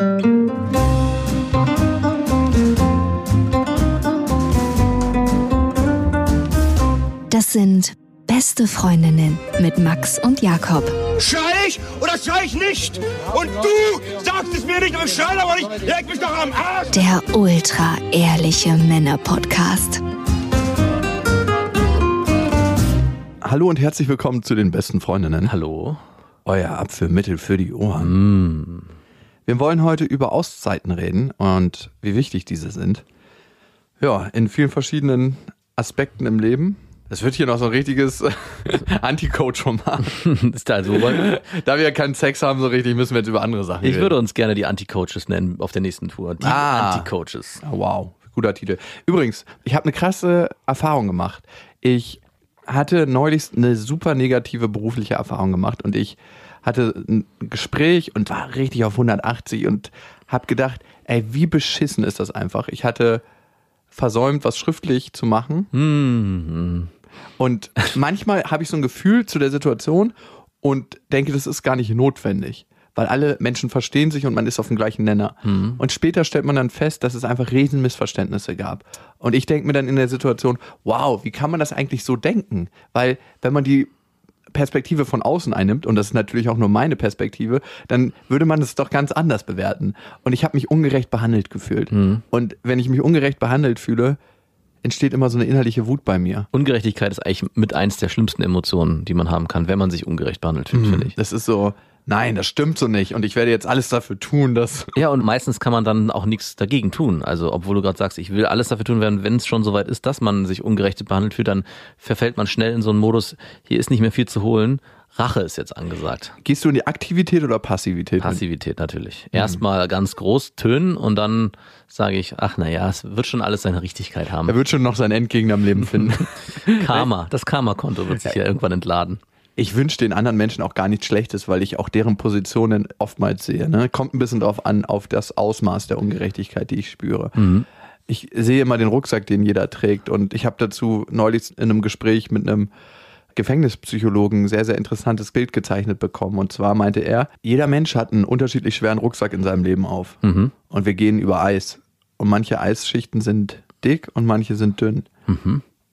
Das sind beste Freundinnen mit Max und Jakob. Schrei ich oder schrei ich nicht? Und du sagst es mir nicht, aber ich schrei aber nicht. Leg mich doch am Arsch. Der ultra ehrliche Männer-Podcast. Hallo und herzlich willkommen zu den besten Freundinnen. Hallo. Euer Apfelmittel für die Ohren. Wir wollen heute über Auszeiten reden und wie wichtig diese sind. Ja, in vielen verschiedenen Aspekten im Leben. Es wird hier noch so ein richtiges Anti-Coach-Roman. Ist da so weit? Da wir keinen Sex haben, so richtig, müssen wir jetzt über andere Sachen Ich reden. würde uns gerne die Anti-Coaches nennen auf der nächsten Tour. Die Ah. Anti-Coaches. Ah, Wow, guter Titel. Übrigens, ich habe eine krasse Erfahrung gemacht. Ich hatte neulich eine super negative berufliche Erfahrung gemacht und ich hatte ein Gespräch und war richtig auf 180 und habe gedacht, ey, wie beschissen ist das einfach. Ich hatte versäumt, was schriftlich zu machen. Und manchmal habe ich so ein Gefühl zu der Situation und denke, das ist gar nicht notwendig, weil alle Menschen verstehen sich und man ist auf dem gleichen Nenner. Und später stellt man dann fest, dass es einfach Riesenmissverständnisse gab. Und ich denke mir dann in der Situation, wow, wie kann man das eigentlich so denken? Weil wenn man die Perspektive von außen einnimmt, und das ist natürlich auch nur meine Perspektive, dann würde man es doch ganz anders bewerten. Und ich habe mich ungerecht behandelt gefühlt. Und wenn ich mich ungerecht behandelt fühle, entsteht immer so eine innerliche Wut bei mir. Ungerechtigkeit ist eigentlich mit eins der schlimmsten Emotionen, die man haben kann, wenn man sich ungerecht behandelt fühlt, finde ich. Das ist so, nein, das stimmt so nicht. Und ich werde jetzt alles dafür tun, dass. Ja, und meistens kann man dann auch nichts dagegen tun. Also, obwohl du gerade sagst, ich will alles dafür tun, wenn es schon soweit ist, dass man sich ungerecht behandelt fühlt, dann verfällt man schnell in so einen Modus, hier ist nicht mehr viel zu holen. Rache ist jetzt angesagt. Gehst du in die Aktivität oder Passivität? Passivität natürlich. Erstmal ganz groß tönen und dann sage ich, ach naja, es wird schon alles seine Richtigkeit haben. Er wird schon noch seinen Endgegner im Leben finden. Karma, das Karma-Konto wird sich ja irgendwann entladen. Ich wünsche den anderen Menschen auch gar nichts Schlechtes, weil ich auch deren Positionen oftmals sehe. Ne? Kommt ein bisschen drauf an, auf das Ausmaß der Ungerechtigkeit, die ich spüre. Ich sehe immer den Rucksack, den jeder trägt. Und ich habe dazu neulich in einem Gespräch mit einem Gefängnispsychologen ein sehr, sehr interessantes Bild gezeichnet bekommen. Und zwar meinte er, jeder Mensch hat einen unterschiedlich schweren Rucksack in seinem Leben auf. Und wir gehen über Eis. Und manche Eisschichten sind dick und manche sind dünn.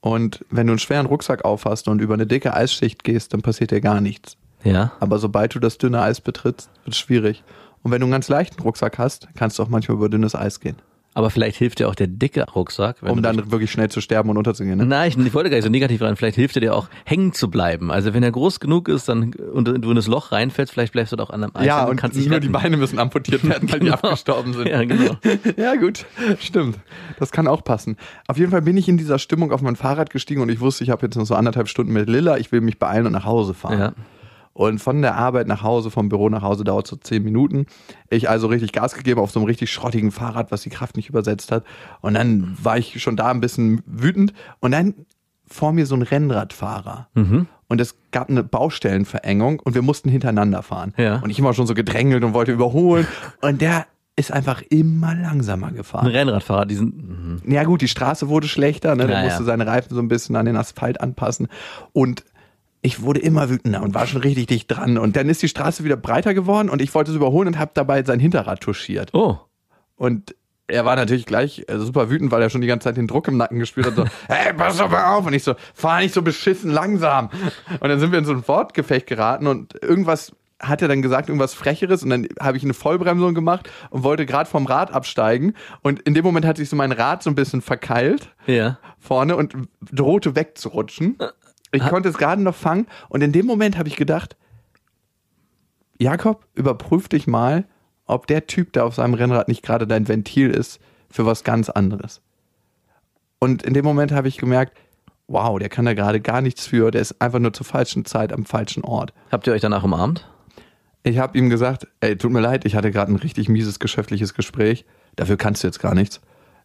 Und wenn du einen schweren Rucksack aufhast und über eine dicke Eisschicht gehst, dann passiert dir gar nichts. Ja, Aber sobald du das dünne Eis betrittst, wird es schwierig. Und wenn du einen ganz leichten Rucksack hast, kannst du auch manchmal über dünnes Eis gehen. Aber vielleicht hilft dir auch der dicke Rucksack. Um dann dich- wirklich schnell zu sterben und unterzugehen. Ne? Nein, ich, ich wollte gar nicht so negativ rein. Vielleicht hilft er dir auch, hängen zu bleiben. Also wenn er groß genug ist dann, und du in das Loch reinfällst, vielleicht bleibst du doch an einem Eis Ja, und kannst dich nur die retten. Beine müssen amputiert werden, weil die Genau. abgestorben sind. Ja, genau. Ja, gut, stimmt. Das kann auch passen. Auf jeden Fall bin ich in dieser Stimmung auf mein Fahrrad gestiegen und ich wusste, ich habe jetzt noch so anderthalb Stunden mit Lilla. Ich will mich beeilen und nach Hause fahren. Ja. Und von der Arbeit nach Hause, vom Büro nach Hause dauert so zehn Minuten. Ich also richtig Gas gegeben auf so einem richtig schrottigen Fahrrad, was die Kraft nicht übersetzt hat. Und dann war ich schon da ein bisschen wütend. Und dann vor mir so ein Rennradfahrer. Mhm. Und es gab eine Baustellenverengung und wir mussten hintereinander fahren. Ja. Und ich immer schon so gedrängelt und wollte überholen. Und der ist einfach immer langsamer Ein gefahren. Rennradfahrer, die sind, mhm. Ja gut, die Straße wurde schlechter, ne? der Ja, musste ja. seine Reifen so ein bisschen an den Asphalt anpassen und ich wurde immer wütender und war schon richtig dicht dran und dann ist die Straße wieder breiter geworden und ich wollte es überholen und habe dabei sein Hinterrad touchiert oh, und er war natürlich gleich äh, super wütend, weil er schon die ganze Zeit den Druck im Nacken gespürt hat. So, hey, pass doch mal auf. Und ich so, fahr nicht so beschissen langsam. Und dann sind wir in so ein Wortgefecht geraten und irgendwas hat er dann gesagt, irgendwas Frecheres und dann habe ich eine Vollbremsung gemacht und wollte gerade vom Rad absteigen und in dem Moment hat sich so mein Rad so ein bisschen verkeilt ja. vorne und drohte wegzurutschen. Ich konnte es gerade noch fangen und in dem Moment habe ich gedacht, Jakob, überprüf dich mal, ob der Typ da auf seinem Rennrad nicht gerade dein Ventil ist für was ganz anderes. Und in dem Moment habe ich gemerkt, wow, der kann da gerade gar nichts für, der ist einfach nur zur falschen Zeit am falschen Ort. Habt ihr euch danach umarmt? Ich habe ihm gesagt, ey, tut mir leid, ich hatte gerade ein richtig mieses geschäftliches Gespräch, dafür kannst du jetzt gar nichts.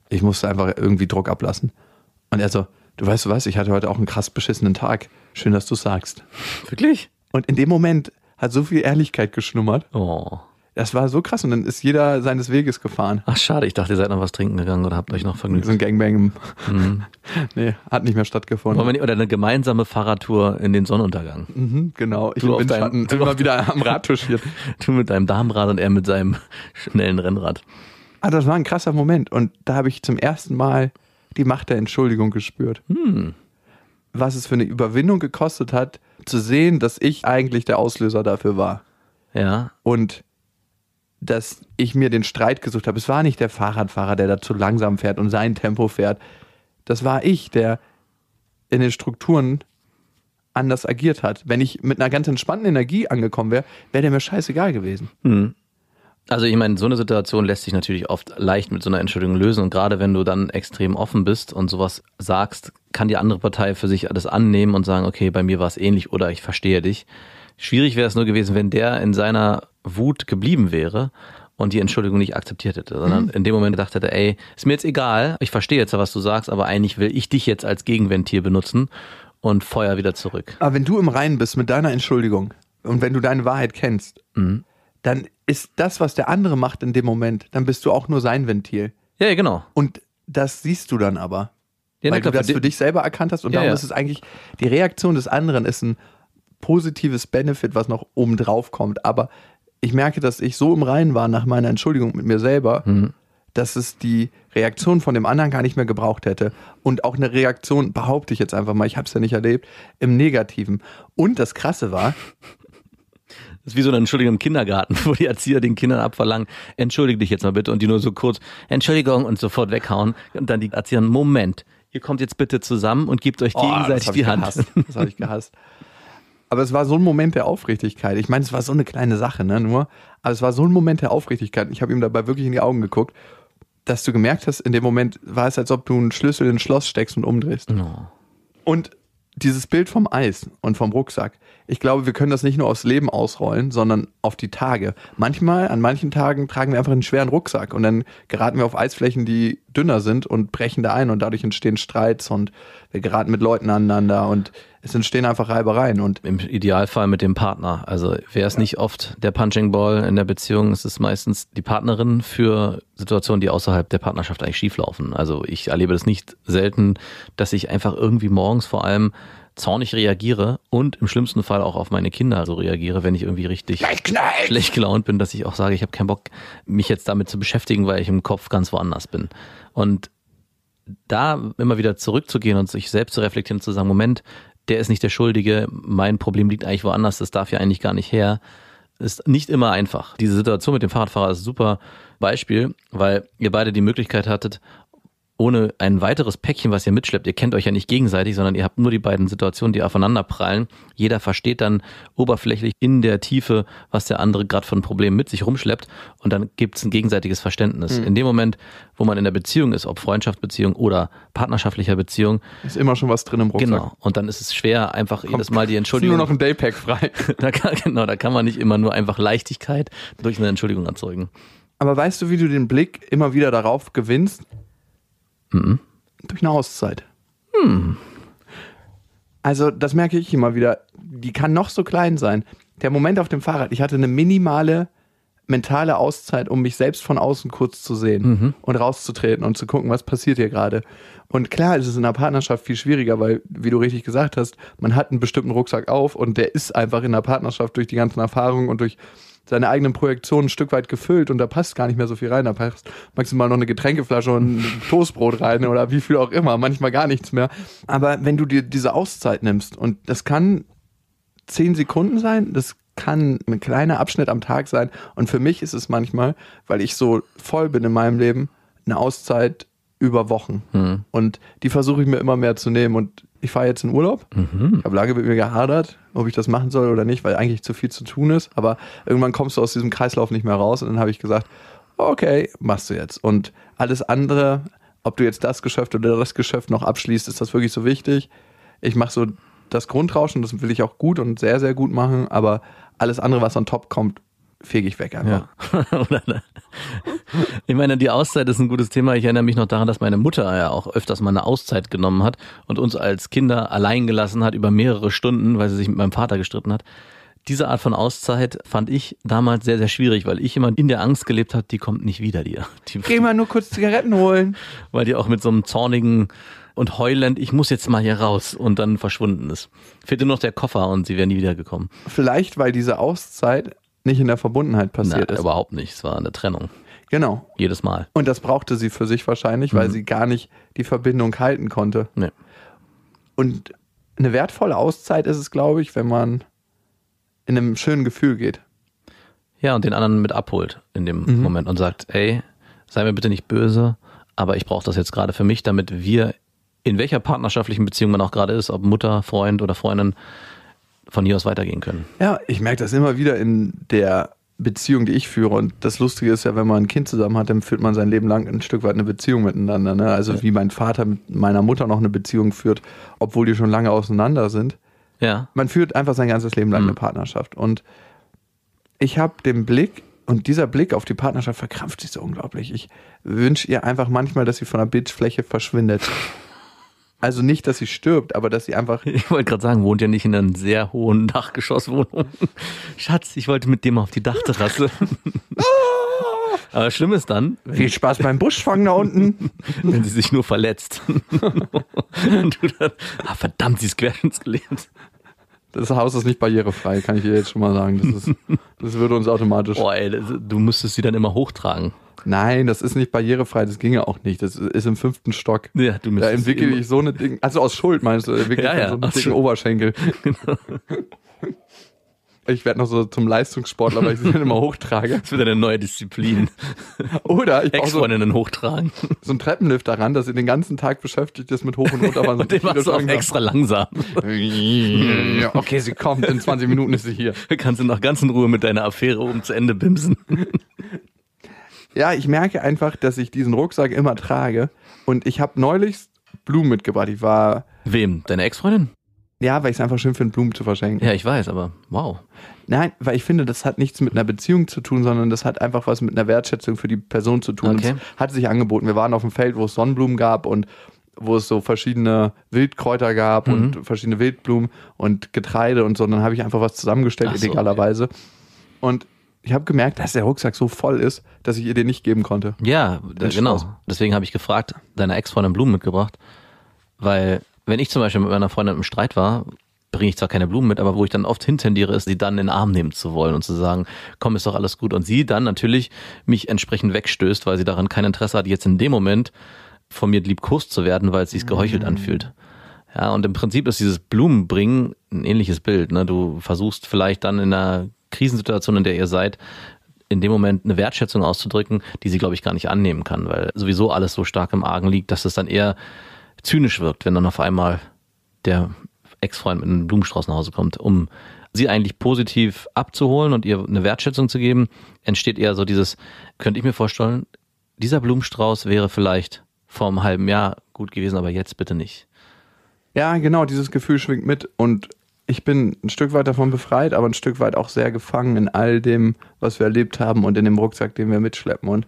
Ich musste einfach irgendwie Druck ablassen. Und er so, du weißt du was, ich hatte heute auch einen krass beschissenen Tag. Schön, dass du sagst. Wirklich? Und in dem Moment hat so viel Ehrlichkeit geschlummert. Oh. Das war so krass und dann ist jeder seines Weges gefahren. Ach schade, ich dachte, ihr seid noch was trinken gegangen oder habt euch noch vergnügt. So ein Gangbang. Mhm. nee, hat nicht mehr stattgefunden. Wir oder eine gemeinsame Fahrradtour in den Sonnenuntergang. Mhm, genau. Ich Du Windschatten deinem- immer wieder am Rad touchiert. Du mit deinem Damenrad und er mit seinem schnellen Rennrad. Ah, das war ein krasser Moment und da habe ich zum ersten Mal die Macht der Entschuldigung gespürt. Hm. Was es für eine Überwindung gekostet hat, zu sehen, dass ich eigentlich der Auslöser dafür war. Ja. Und dass ich mir den Streit gesucht habe. Es war nicht der Fahrradfahrer, der da zu langsam fährt und sein Tempo fährt. Das war ich, der in den Strukturen anders agiert hat. Wenn ich mit einer ganz entspannten Energie angekommen wäre, wäre der mir scheißegal gewesen. Also ich meine, so eine Situation lässt sich natürlich oft leicht mit so einer Entschuldigung lösen und gerade wenn du dann extrem offen bist und sowas sagst, kann die andere Partei für sich alles annehmen und sagen, okay, bei mir war es ähnlich oder ich verstehe dich. Schwierig wäre es nur gewesen, wenn der in seiner Wut geblieben wäre und die Entschuldigung nicht akzeptiert hätte, sondern in dem Moment gedacht hätte, ey, ist mir jetzt egal, ich verstehe jetzt, was du sagst, aber eigentlich will ich dich jetzt als Gegenventil benutzen und feuer wieder zurück. Aber wenn du im Reinen bist mit deiner Entschuldigung und wenn du deine Wahrheit kennst, dann ist das, was der andere macht in dem Moment, dann bist du auch nur sein Ventil. Ja, ja, genau. Und das siehst du dann aber. Ja, weil du klar, das für für di- dich selber erkannt hast und Ja, darum ja. ist es eigentlich, die Reaktion des anderen ist ein positives Benefit, was noch oben drauf kommt. Aber ich merke, dass ich so im Reinen war nach meiner Entschuldigung mit mir selber, Mhm. dass es die Reaktion von dem anderen gar nicht mehr gebraucht hätte. Und auch eine Reaktion, behaupte ich jetzt einfach mal, ich habe es ja nicht erlebt, im Negativen. Und das Krasse war, Das ist wie so eine Entschuldigung im Kindergarten, wo die Erzieher den Kindern abverlangen, entschuldige dich jetzt mal bitte und die nur so kurz, Entschuldigung und sofort weghauen und dann die Erzieher, Moment, ihr kommt jetzt bitte zusammen und gebt euch Oh, gegenseitig hab die Hand. Gehasst. Das habe ich gehasst. Aber es war so ein Moment der Aufrichtigkeit. Ich meine, es war so eine kleine Sache, ne, nur. Aber es war so ein Moment der Aufrichtigkeit. Ich habe ihm dabei wirklich in die Augen geguckt, dass du gemerkt hast, in dem Moment war es, als ob du einen Schlüssel in ein Schloss steckst und umdrehst. Oh. Und dieses Bild vom Eis und vom Rucksack, ich glaube, wir können das nicht nur aufs Leben ausrollen, sondern auf die Tage. Manchmal, an manchen Tagen tragen wir einfach einen schweren Rucksack und dann geraten wir auf Eisflächen, die dünner sind und brechen da ein und dadurch entstehen Streits und wir geraten mit Leuten aneinander und es entstehen einfach Reibereien und Im Idealfall mit dem Partner. Also wer ist nicht oft der Punching Ball in der Beziehung? Es ist meistens die Partnerin für Situationen, die außerhalb der Partnerschaft eigentlich schieflaufen. Also ich erlebe das nicht selten, dass ich einfach irgendwie morgens vor allem zornig reagiere und im schlimmsten Fall auch auf meine Kinder so reagiere, wenn ich irgendwie richtig schlecht gelaunt bin, dass ich auch sage, ich habe keinen Bock, mich jetzt damit zu beschäftigen, weil ich im Kopf ganz woanders bin. Und da immer wieder zurückzugehen und sich selbst zu reflektieren und zu sagen, Moment, der ist nicht der Schuldige, mein Problem liegt eigentlich woanders, das darf ja eigentlich gar nicht her, ist nicht immer einfach. Diese Situation mit dem Fahrradfahrer ist ein super Beispiel, weil ihr beide die Möglichkeit hattet, ohne ein weiteres Päckchen, was ihr mitschleppt, ihr kennt euch ja nicht gegenseitig, sondern ihr habt nur die beiden Situationen, die aufeinander prallen. Jeder versteht dann oberflächlich in der Tiefe, was der andere gerade für ein Problem mit sich rumschleppt und dann gibt es ein gegenseitiges Verständnis. In dem Moment, wo man in der Beziehung ist, ob Freundschaftsbeziehung oder partnerschaftlicher Beziehung, ist immer schon was drin im Rucksack. genau. Und dann ist es schwer, einfach jedes Mal die Ist Entschuldigung. nur noch ein Daypack frei. da kann, genau, da kann man nicht immer nur einfach Leichtigkeit durch eine Entschuldigung erzeugen. Aber weißt du, wie du den Blick immer wieder darauf gewinnst? Durch eine Auszeit. Also, das merke ich immer wieder. Die kann noch so klein sein. Der Moment auf dem Fahrrad, ich hatte eine minimale mentale Auszeit, um mich selbst von außen kurz zu sehen und rauszutreten und zu gucken, was passiert hier gerade. Und klar ist es in einer Partnerschaft viel schwieriger, weil, wie du richtig gesagt hast, man hat einen bestimmten Rucksack auf und der ist einfach in der Partnerschaft durch die ganzen Erfahrungen und durch seine eigenen Projektionen ein Stück weit gefüllt und da passt gar nicht mehr so viel rein. Da passt maximal noch eine Getränkeflasche und ein Toastbrot rein oder wie viel auch immer, manchmal gar nichts mehr. Aber wenn du dir diese Auszeit nimmst und das kann zehn Sekunden sein, das kann ein kleiner Abschnitt am Tag sein und für mich ist es manchmal, weil ich so voll bin in meinem Leben, eine Auszeit über Wochen. Und die versuche ich mir immer mehr zu nehmen und ich fahre jetzt in Urlaub. Ich habe lange mit mir gehadert, ob ich das machen soll oder nicht, weil eigentlich zu viel zu tun ist. Aber irgendwann kommst du aus diesem Kreislauf nicht mehr raus und dann habe ich gesagt, okay, machst du jetzt. Und alles andere, ob du jetzt das Geschäft oder das Geschäft noch abschließt, ist das wirklich so wichtig. Ich mache so das Grundrauschen, das will ich auch gut und sehr, sehr gut machen, aber alles andere, was on top kommt, fege ich weg einfach. Ja. Oder, ich meine, die Auszeit ist ein gutes Thema. Ich erinnere mich noch daran, dass meine Mutter ja auch öfters mal eine Auszeit genommen hat und uns als Kinder allein gelassen hat über mehrere Stunden, weil sie sich mit meinem Vater gestritten hat. diese Art von Auszeit fand ich damals sehr, sehr schwierig, weil ich immer in der Angst gelebt habe, die kommt nicht wieder dir. Die, Geh mal nur kurz Zigaretten holen. weil die auch mit so einem zornigen und heulend, ich muss jetzt mal hier raus und dann verschwunden ist. Fehlte nur noch der Koffer und sie wäre nie wiedergekommen. Vielleicht, weil diese Auszeit nicht in der Verbundenheit passiert Na, ist. überhaupt nicht. Es war eine Trennung. Genau. Jedes Mal. Und das brauchte sie für sich wahrscheinlich, weil sie gar nicht die Verbindung halten konnte. Nee. Und eine wertvolle Auszeit ist es, glaube ich, wenn man in einem schönen Gefühl geht. Ja, und den anderen mit abholt in dem Mhm. Moment und sagt, ey, sei mir bitte nicht böse, aber ich brauche das jetzt gerade für mich, damit wir in welcher partnerschaftlichen Beziehung man auch gerade ist, ob Mutter, Freund oder Freundin, von hier aus weitergehen können. Ja, ich merke das immer wieder in der Beziehung, die ich führe. Und das Lustige ist ja, wenn man ein Kind zusammen hat, dann führt man sein Leben lang ein Stück weit eine Beziehung miteinander. Ne? Also wie mein Vater mit meiner Mutter noch eine Beziehung führt, obwohl die schon lange auseinander sind. Ja. Man führt einfach sein ganzes Leben lang Mhm. eine Partnerschaft. Und ich habe den Blick, und dieser Blick auf die Partnerschaft verkrampft sich so unglaublich. Ich wünsche ihr einfach manchmal, dass sie von der Bildfläche verschwindet. Also nicht, dass sie stirbt, aber dass sie einfach Ich wollte gerade sagen, wohnt ja nicht in einer sehr hohen Dachgeschosswohnung. Schatz, ich wollte mit dem auf die Dachterrasse. Aber schlimm ist dann, viel Spaß beim Buschfang da unten. wenn sie sich nur verletzt. Und du dann, ah, verdammt, sie ist querschnittsgelähmt. Das Haus ist nicht barrierefrei, kann ich dir jetzt schon mal sagen. Das, ist, das würde uns automatisch. Boah, ey, das- du müsstest sie dann immer hochtragen. Nein, das ist nicht barrierefrei, das ginge auch nicht. Das ist im fünften Stock. Ja, du Da entwickle ich so eine Ding, also aus Schuld meinst du, entwickle Ja, ich ja, so einen dicken Schuld. Oberschenkel. Ich werde noch so zum Leistungssportler, weil ich sie dann immer hochtrage. Das wird eine neue Disziplin. Oder ich brauche so, Ex-Freundinnen hochtragen. so einen Treppenlift daran, dass sie den ganzen Tag beschäftigt ist mit hoch und runter. Und den machst du auch extra langsam. Okay, sie kommt, in 20 Minuten ist sie hier. Kannst du noch ganz in Ruhe mit deiner Affäre um zu Ende bimsen. Ja, ich merke einfach, dass ich diesen Rucksack immer trage. Und ich habe neulich Blumen mitgebracht. Ich war, Wem? Deine Ex-Freundin? ja, weil ich es einfach schön finde, Blumen zu verschenken. Ja, ich weiß, aber wow. Nein, weil ich finde, das hat nichts mit einer Beziehung zu tun, sondern das hat einfach was mit einer Wertschätzung für die Person zu tun. Okay. Hat sich angeboten. Wir waren auf dem Feld, wo es Sonnenblumen gab und wo es so verschiedene Wildkräuter gab Mhm. und verschiedene Wildblumen und Getreide und so. Und dann habe ich einfach was zusammengestellt, so, illegalerweise. Und ich habe gemerkt, dass der Rucksack so voll ist, dass ich ihr den nicht geben konnte. Ja, genau. Spaß. Deswegen habe ich gefragt, deiner Ex-Freundin Blumen mitgebracht. Weil, wenn ich zum Beispiel mit meiner Freundin im Streit war, bringe ich zwar keine Blumen mit, aber wo ich dann oft hintendiere, ist, sie dann in den Arm nehmen zu wollen und zu sagen, komm, ist doch alles gut. Und sie dann natürlich mich entsprechend wegstößt, weil sie daran kein Interesse hat, jetzt in dem Moment von mir liebkost zu werden, weil es sich geheuchelt anfühlt. Ja, und im Prinzip ist dieses Blumenbringen ein ähnliches Bild. Ne? Du versuchst vielleicht dann in einer Krisensituation, in der ihr seid, in dem Moment eine Wertschätzung auszudrücken, die sie, glaube ich, gar nicht annehmen kann, weil sowieso alles so stark im Argen liegt, dass es dann eher zynisch wirkt, wenn dann auf einmal der Ex-Freund mit einem Blumenstrauß nach Hause kommt, um sie eigentlich positiv abzuholen und ihr eine Wertschätzung zu geben, entsteht eher so dieses, könnte ich mir vorstellen, dieser Blumenstrauß wäre vielleicht vor einem halben Jahr gut gewesen, aber jetzt bitte nicht. Ja, genau, dieses Gefühl schwingt mit und ich bin ein Stück weit davon befreit, aber ein Stück weit auch sehr gefangen in all dem, was wir erlebt haben und in dem Rucksack, den wir mitschleppen. Und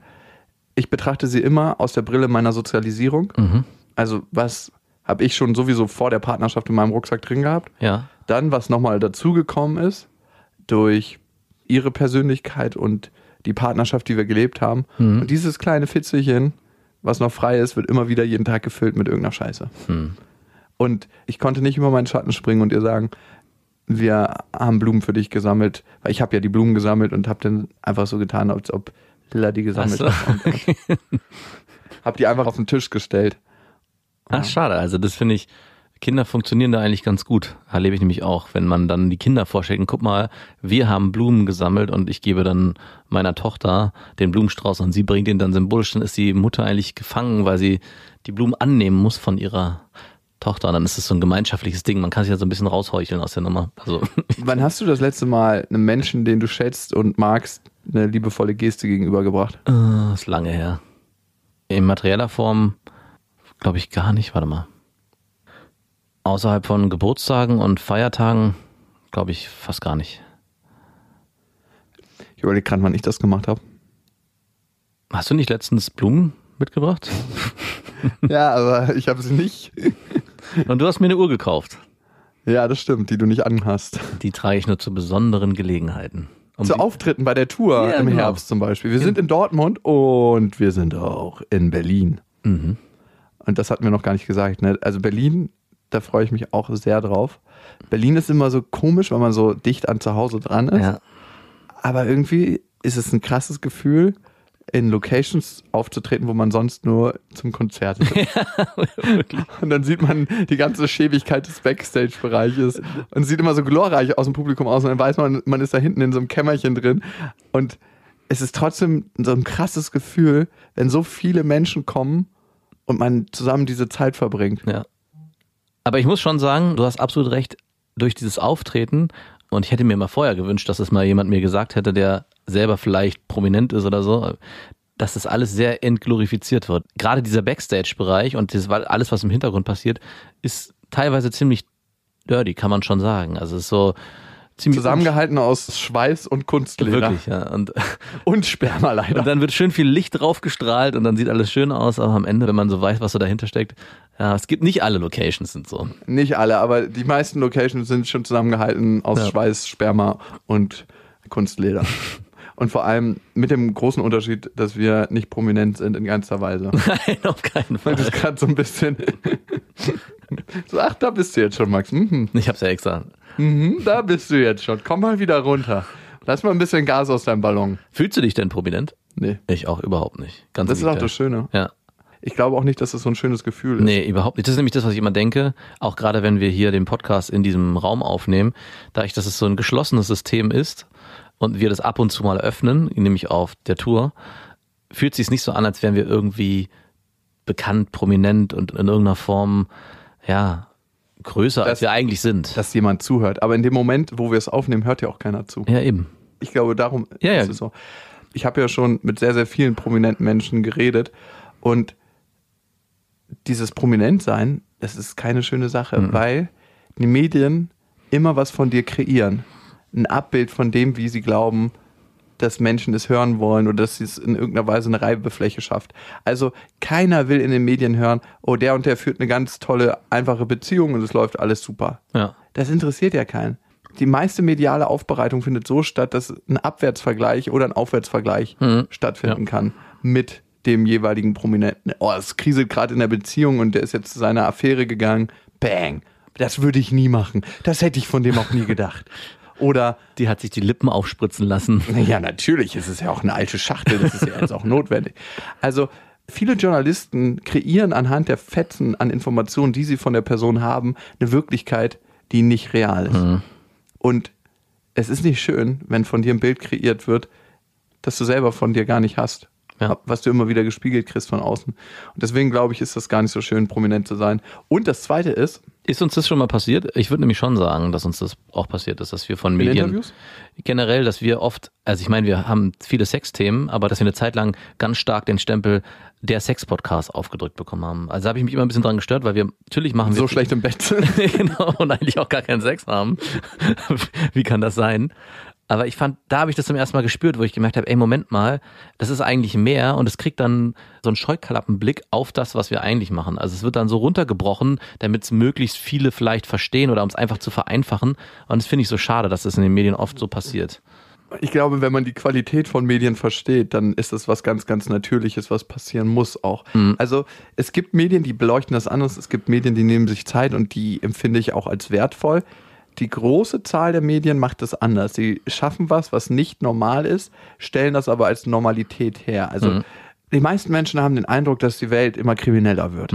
ich betrachte sie immer aus der Brille meiner Sozialisierung. Mhm. Also was habe ich schon sowieso vor der Partnerschaft in meinem Rucksack drin gehabt? Ja. Dann, was nochmal dazugekommen ist, durch ihre Persönlichkeit und die Partnerschaft, die wir gelebt haben. Mhm. Und dieses kleine Fitzelchen, was noch frei ist, wird immer wieder jeden Tag gefüllt mit irgendeiner Scheiße. Hm. Und ich konnte nicht über meinen Schatten springen und ihr sagen, wir haben Blumen für dich gesammelt, weil ich habe ja die Blumen gesammelt und habe dann einfach so getan, als ob Lilla die gesammelt so, hat. Hab die einfach auf den Tisch gestellt. Ach, schade. Also das finde ich, Kinder funktionieren da eigentlich ganz gut. Erlebe ich nämlich auch, wenn man dann die Kinder vorstellt, guck mal, wir haben Blumen gesammelt und ich gebe dann meiner Tochter den Blumenstrauß und sie bringt ihn dann symbolisch, dann ist die Mutter eigentlich gefangen, weil sie die Blumen annehmen muss von ihrer Tochter. Und dann ist es so ein gemeinschaftliches Ding. Man kann sich ja so ein bisschen rausheucheln aus der Nummer. Also Wann hast du das letzte Mal einem Menschen, den du schätzt und magst, eine liebevolle Geste gegenübergebracht? äh, ist lange her. In materieller Form glaube ich gar nicht. Warte mal. Außerhalb von Geburtstagen und Feiertagen glaube ich fast gar nicht. Ich überlege gerade, wann ich das gemacht habe. Hast du nicht letztens Blumen mitgebracht? Ja, aber ich habe sie nicht. Und du hast mir eine Uhr gekauft. Ja, das stimmt, die du nicht anhast. Die trage ich nur zu besonderen Gelegenheiten. Um Zu Auftritten bei der Tour Ja, im genau. Herbst zum Beispiel. Wir sind in Dortmund und wir sind auch in Berlin. Mhm. Und das hatten wir noch gar nicht gesagt. Ne? Also Berlin, da freue ich mich auch sehr drauf. Berlin ist immer so komisch, weil man so dicht an zu Hause dran ist. Ja. Aber irgendwie ist es ein krasses Gefühl, in Locations aufzutreten, wo man sonst nur zum Konzert ist. und dann sieht man die ganze Schäbigkeit des Backstage-Bereiches und sieht immer so glorreich aus dem Publikum aus und dann weiß man, man ist da hinten in so einem Kämmerchen drin und es ist trotzdem so ein krasses Gefühl, wenn so viele Menschen kommen und man zusammen diese Zeit verbringt. Ja. Aber ich muss schon sagen, du hast absolut recht, durch dieses Auftreten, und ich hätte mir mal vorher gewünscht, dass es mal jemand mir gesagt hätte, der selber vielleicht prominent ist oder so, dass das alles sehr entglorifiziert wird. Gerade dieser Backstage-Bereich und das, alles, was im Hintergrund passiert, ist teilweise ziemlich dirty, kann man schon sagen. Also es ist so ziemlich Zusammengehalten aus Schweiß und Kunstleder. Wirklich, ja. Und, Und Sperma leider. und dann wird schön viel Licht draufgestrahlt und dann sieht alles schön aus, aber am Ende, wenn man so weiß, was so dahinter steckt, ja, es gibt nicht alle Locations sind so. Nicht alle, aber die meisten Locations sind schon zusammengehalten aus Ja. Schweiß, Sperma und Kunstleder. und vor allem mit dem großen Unterschied, dass wir nicht prominent sind in ganzer Weise. Nein, auf keinen Fall. das gerade so ein bisschen. so, ach, da bist du jetzt schon, Max. Mhm. Ich hab's ja extra. Mhm, da bist du jetzt schon. Komm mal wieder runter. Lass mal ein bisschen Gas aus deinem Ballon. Fühlst du dich denn prominent? Nee. Ich auch überhaupt nicht. Ganz Das ist auch das Schöne. Ja. Ich glaube auch nicht, dass das so ein schönes Gefühl ist. Nee, überhaupt nicht. Das ist nämlich das, was ich immer denke. Auch gerade wenn wir hier den Podcast in diesem Raum aufnehmen, da ich, dass es so ein geschlossenes System ist und wir das ab und zu mal öffnen, nämlich auf der Tour, fühlt sich nicht so an, als wären wir irgendwie bekannt, prominent und in irgendeiner Form, ja, größer, als Das- wir eigentlich sind. Dass jemand zuhört. Aber in dem Moment, wo wir es aufnehmen, hört ja auch keiner zu. ja, eben. Ich glaube, darum Ja, ja. ist es so. Ich habe ja schon mit sehr, sehr vielen prominenten Menschen geredet und dieses Prominentsein, das ist keine schöne Sache, Mhm. weil die Medien immer was von dir kreieren. Ein Abbild von dem, wie sie glauben, dass Menschen es hören wollen oder dass es in irgendeiner Weise eine Reibefläche schafft. Also keiner will in den Medien hören, oh, der und der führt eine ganz tolle, einfache Beziehung und es läuft alles super. Ja. Das interessiert ja keinen. Die meiste mediale Aufbereitung findet so statt, dass ein Abwärtsvergleich oder ein Aufwärtsvergleich Mhm. stattfinden Ja. kann mit dem jeweiligen Prominenten. Oh, es kriselt gerade in der Beziehung und der ist jetzt zu seiner Affäre gegangen. Bang. Das würde ich nie machen. Das hätte ich von dem auch nie gedacht. Oder, Die hat sich die Lippen aufspritzen lassen. ja, natürlich, es ist ja auch eine alte Schachtel, das ist ja jetzt auch notwendig. Also, viele Journalisten kreieren anhand der Fetzen an Informationen, die sie von der Person haben, eine Wirklichkeit, die nicht real ist. Und es ist nicht schön, wenn von dir ein Bild kreiert wird, das du selber von dir gar nicht hast. Ja. Was du immer wieder gespiegelt kriegst von außen. Und deswegen glaube ich, ist das gar nicht so schön, prominent zu sein. Und das zweite ist, Ist uns das schon mal passiert? Ich würde nämlich schon sagen, dass uns das auch passiert ist, dass wir von Medien Interviews? generell, dass wir oft, also ich meine, wir haben viele Sexthemen, aber dass wir eine Zeit lang ganz stark den Stempel der Sex-Podcast aufgedrückt bekommen haben. Also da habe ich mich immer ein bisschen dran gestört, weil wir natürlich machen wir so schlecht im Bett sind. genau und eigentlich auch gar keinen Sex haben. Wie kann das sein? Aber ich fand, da habe ich das zum ersten Mal gespürt, wo ich gemerkt habe, ey, Moment mal, das ist eigentlich mehr und es kriegt dann so einen Scheuklappenblick auf das, was wir eigentlich machen. Also es wird dann so runtergebrochen, damit es möglichst viele vielleicht verstehen oder um es einfach zu vereinfachen. Und das finde ich so schade, dass das in den Medien oft so passiert. Ich glaube, wenn man die Qualität von Medien versteht, dann ist das was ganz, ganz Natürliches, was passieren muss auch. Also es gibt Medien, die beleuchten das anders, es gibt Medien, die nehmen sich Zeit und die empfinde ich auch als wertvoll. Die große Zahl der Medien macht das anders. Sie schaffen was, was nicht normal ist, stellen das aber als Normalität her. Also die meisten Menschen haben den Eindruck, dass die Welt immer krimineller wird.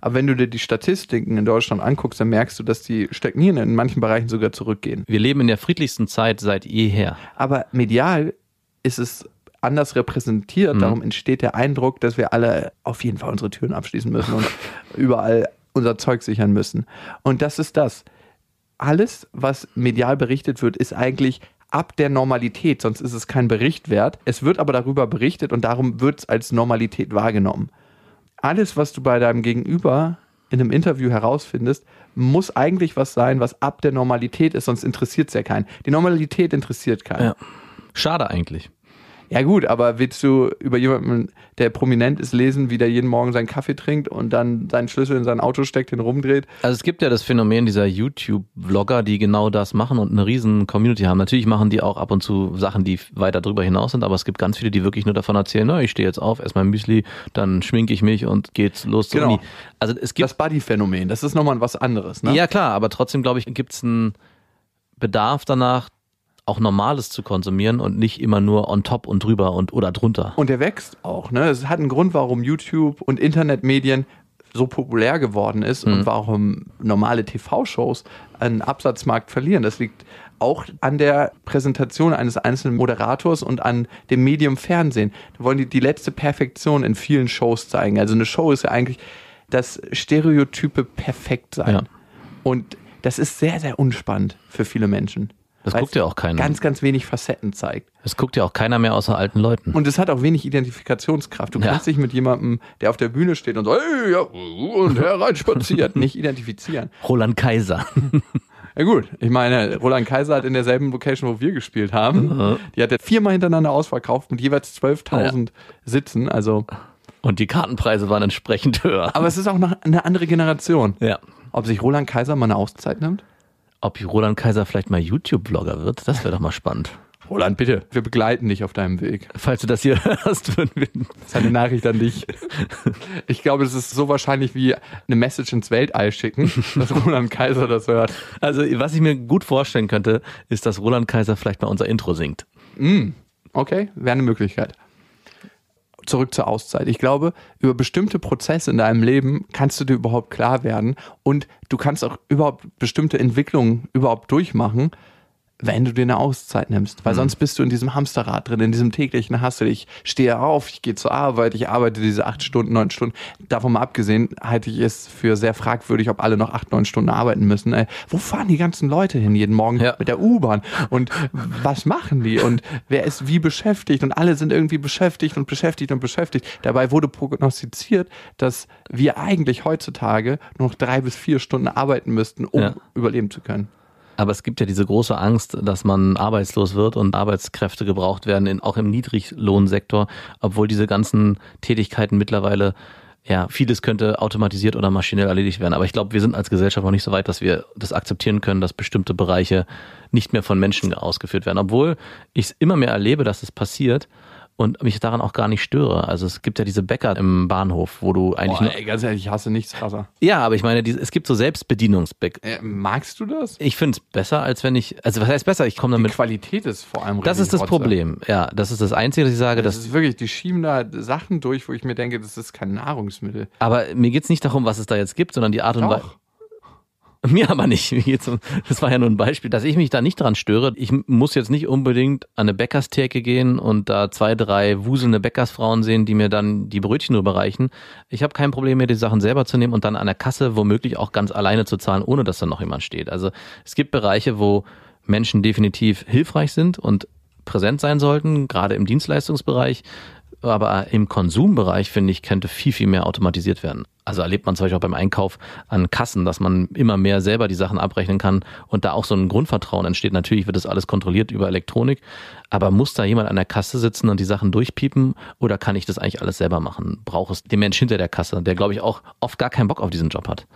Aber wenn du dir die Statistiken in Deutschland anguckst, dann merkst du, dass die stagnieren, in manchen Bereichen sogar zurückgehen. Wir leben in der friedlichsten Zeit seit jeher. Aber medial ist es anders repräsentiert. Darum entsteht der Eindruck, dass wir alle auf jeden Fall unsere Türen abschließen müssen und überall unser Zeug sichern müssen. Und das ist das. Alles, was medial berichtet wird, ist eigentlich ab der Normalität, sonst ist es kein Bericht wert. Es wird aber darüber berichtet und darum wird es als Normalität wahrgenommen. Alles, was du bei deinem Gegenüber in einem Interview herausfindest, muss eigentlich was sein, was ab der Normalität ist, sonst interessiert es ja keinen. Die Normalität interessiert keinen. Ja. Schade eigentlich. Ja gut, aber willst du über jemanden, der prominent ist, lesen, wie der jeden Morgen seinen Kaffee trinkt und dann seinen Schlüssel in sein Auto steckt, den rumdreht? Also es gibt ja das Phänomen dieser YouTube-Vlogger, die genau das machen und eine riesen Community haben. Natürlich machen die auch ab und zu Sachen, die weiter drüber hinaus sind, aber es gibt ganz viele, die wirklich nur davon erzählen, na, ich stehe jetzt auf, esse mein Müsli, dann schminke ich mich und geht's los zur Genau. Uni. Also es gibt Das Buddy-Phänomen, das ist nochmal was anderes, ne? Ja, klar, aber trotzdem, glaube ich, gibt es einen Bedarf danach, auch Normales zu konsumieren und nicht immer nur on top und drüber und oder drunter. Und der wächst auch. Ne? Es hat einen Grund, warum YouTube und Internetmedien so populär geworden ist und warum normale TV-Shows einen Absatzmarkt verlieren. Das liegt auch an der Präsentation eines einzelnen Moderators und an dem Medium Fernsehen. Da wollen die die letzte Perfektion in vielen Shows zeigen. Also eine Show ist ja eigentlich das stereotype Perfektsein. Ja. Und das ist sehr, sehr unspannend für viele Menschen. Das guckt ja auch keiner. Ganz, ganz wenig Facetten zeigt. Es guckt ja auch keiner mehr außer alten Leuten. Und es hat auch wenig Identifikationskraft. Du Ja. kannst dich mit jemandem, der auf der Bühne steht und so, hey, ja, und hereinspaziert, nicht identifizieren. Roland Kaiser. Ja gut, ich meine, Roland Kaiser hat in derselben Location, wo wir gespielt haben, die hat er viermal hintereinander ausverkauft mit jeweils 12.000 Sitzen. Also, Und die Kartenpreise waren entsprechend höher. aber es ist auch noch eine andere Generation. Ja. Ob sich Roland Kaiser mal eine Auszeit nimmt? Ob Roland Kaiser vielleicht mal YouTube-Blogger wird, das wäre doch mal spannend. Roland, bitte. Wir begleiten dich auf deinem Weg. Falls du das hier hörst, würden wir. Das ist eine Nachricht an dich. Ich glaube, das ist so wahrscheinlich wie eine Message ins Weltall schicken, dass Roland Kaiser das hört. Also, was ich mir gut vorstellen könnte, ist, dass Roland Kaiser vielleicht mal unser Intro singt. Okay, wäre eine Möglichkeit. Zurück zur Auszeit. Ich glaube, über bestimmte Prozesse in deinem Leben kannst du dir überhaupt klar werden und du kannst auch überhaupt bestimmte Entwicklungen überhaupt durchmachen, wenn du dir eine Auszeit nimmst. Weil sonst bist du in diesem Hamsterrad drin, in diesem täglichen Hassel. Ich stehe auf, ich gehe zur Arbeit, ich arbeite diese acht Stunden, neun Stunden. Davon mal abgesehen, halte ich es für sehr fragwürdig, ob alle noch acht, neun Stunden arbeiten müssen. Ey, wo fahren die ganzen Leute hin jeden Morgen Ja. mit der U-Bahn? Und was machen die? Und wer ist wie beschäftigt? Und alle sind irgendwie beschäftigt und beschäftigt und beschäftigt. Dabei wurde prognostiziert, dass wir eigentlich heutzutage nur noch drei bis vier Stunden arbeiten müssten, um Ja. überleben zu können. Aber es gibt ja diese große Angst, dass man arbeitslos wird und Arbeitskräfte gebraucht werden, in, auch im Niedriglohnsektor, obwohl diese ganzen Tätigkeiten mittlerweile, ja, vieles könnte automatisiert oder maschinell erledigt werden. Aber ich glaube, wir sind als Gesellschaft noch nicht so weit, dass wir das akzeptieren können, dass bestimmte Bereiche nicht mehr von Menschen ausgeführt werden. Obwohl ich es immer mehr erlebe, dass es passiert und mich daran auch gar nicht störe. Also es gibt ja diese Bäcker im Bahnhof, wo du eigentlich Boah, nur, ey, ganz ehrlich, ich hasse nichts krasser. ja, aber ich meine, es gibt so Selbstbedienungsbäcker. Äh, magst du das? Ich finde es besser, als wenn ich, also was heißt besser? Ich komme Die damit Qualität ist vor allem Das ist das Rotze. Problem. Ja, das ist das Einzige, dass ich sage, Das ist wirklich, die schieben da Sachen durch, wo ich mir denke, das ist kein Nahrungsmittel. aber mir geht's nicht darum, was es da jetzt gibt, sondern die Art und Weise. Mir aber nicht. Das war ja nur ein Beispiel, dass ich mich da nicht dran störe. Ich muss jetzt nicht unbedingt an eine Bäckerstheke gehen und da zwei, drei wuselnde Bäckersfrauen sehen, die mir dann die Brötchen überreichen. Ich habe kein Problem, mir die Sachen selber zu nehmen und dann an der Kasse womöglich auch ganz alleine zu zahlen, ohne dass da noch jemand steht. Also es gibt Bereiche, wo Menschen definitiv hilfreich sind und präsent sein sollten, gerade im Dienstleistungsbereich. Aber im Konsumbereich, finde ich, könnte viel, viel mehr automatisiert werden. Also erlebt man zum Beispiel auch beim Einkauf an Kassen, dass man immer mehr selber die Sachen abrechnen kann und da auch so ein Grundvertrauen entsteht. Natürlich wird das alles kontrolliert über Elektronik, aber muss da jemand an der Kasse sitzen und die Sachen durchpiepen oder kann ich das eigentlich alles selber machen? Braucht es den Mensch hinter der Kasse, der, glaube ich, auch oft gar keinen Bock auf diesen Job hat.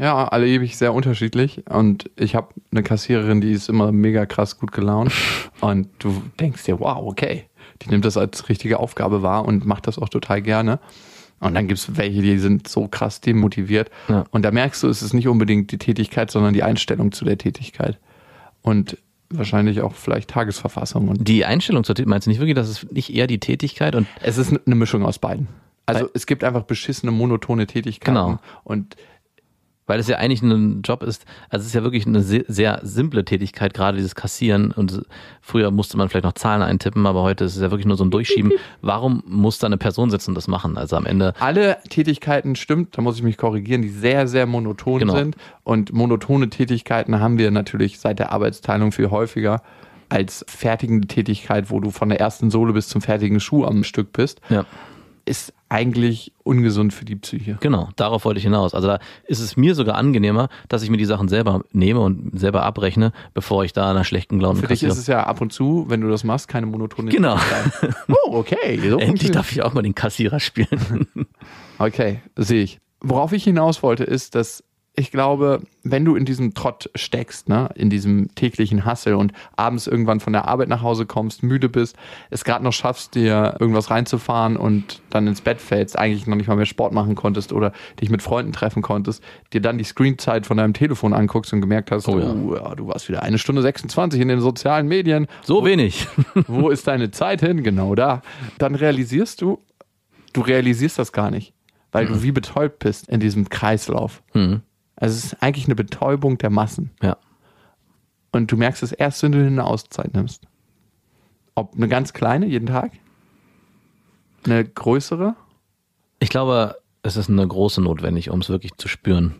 Ja, alle ewig sehr unterschiedlich. Und ich habe eine Kassiererin, die ist immer mega krass gut gelaunt. Und du denkst dir, wow, okay. Die nimmt das als richtige Aufgabe wahr und macht das auch total gerne. Und dann gibt es welche, die sind so krass demotiviert. Ja. Und da merkst du, es ist nicht unbedingt die Tätigkeit, sondern die Einstellung zu der Tätigkeit. Und wahrscheinlich auch vielleicht Tagesverfassung. Und Die Einstellung zur Tätigkeit, meinst du nicht wirklich, dass es nicht eher die Tätigkeit und es ist eine Mischung aus beiden. Also es gibt einfach beschissene, monotone Tätigkeiten. Genau. Und Weil es ja eigentlich ein Job ist, also es ist ja wirklich eine se- sehr simple Tätigkeit, gerade dieses Kassieren. Und früher musste man vielleicht noch Zahlen eintippen, aber heute ist es ja wirklich nur so ein Durchschieben. Warum muss da eine Person sitzen und das machen? Also am Ende, alle Tätigkeiten stimmt, da muss ich mich korrigieren, die sehr, sehr monoton Genau. sind. Und monotone Tätigkeiten haben wir natürlich seit der Arbeitsteilung viel häufiger als fertigende Tätigkeit, wo du von der ersten Sohle bis zum fertigen Schuh am Stück bist. ja. Ist eigentlich ungesund für die Psyche. Genau, darauf wollte ich hinaus. Also da ist es mir sogar angenehmer, dass ich mir die Sachen selber nehme und selber abrechne, bevor ich da einer schlechten Glauben Für dich ist es ja ab und zu, wenn du das machst, keine monotone Genau. Oh, okay. So Endlich darf ich auch mal den Kassierer spielen. Okay, das sehe ich. Worauf ich hinaus wollte, ist, dass ich glaube, wenn du in diesem Trott steckst, ne, in diesem täglichen Hassel und abends irgendwann von der Arbeit nach Hause kommst, müde bist, es gerade noch schaffst, dir irgendwas reinzufahren und dann ins Bett fällst, eigentlich noch nicht mal mehr Sport machen konntest oder dich mit Freunden treffen konntest, dir dann die Screenzeit von deinem Telefon anguckst und gemerkt hast, Oh ja. oh, ja, du warst wieder eine Stunde 26 in den sozialen Medien, So wenig. wo ist deine Zeit hin? Genau da. Dann realisierst du, du realisierst das gar nicht, weil du wie betäubt bist in diesem Kreislauf. Mhm. Also es ist eigentlich eine Betäubung der Massen. Ja. Und du merkst es erst, wenn du eine Auszeit nimmst. Ob eine ganz kleine jeden Tag, eine größere. Ich glaube, es ist eine große notwendig, um es wirklich zu spüren.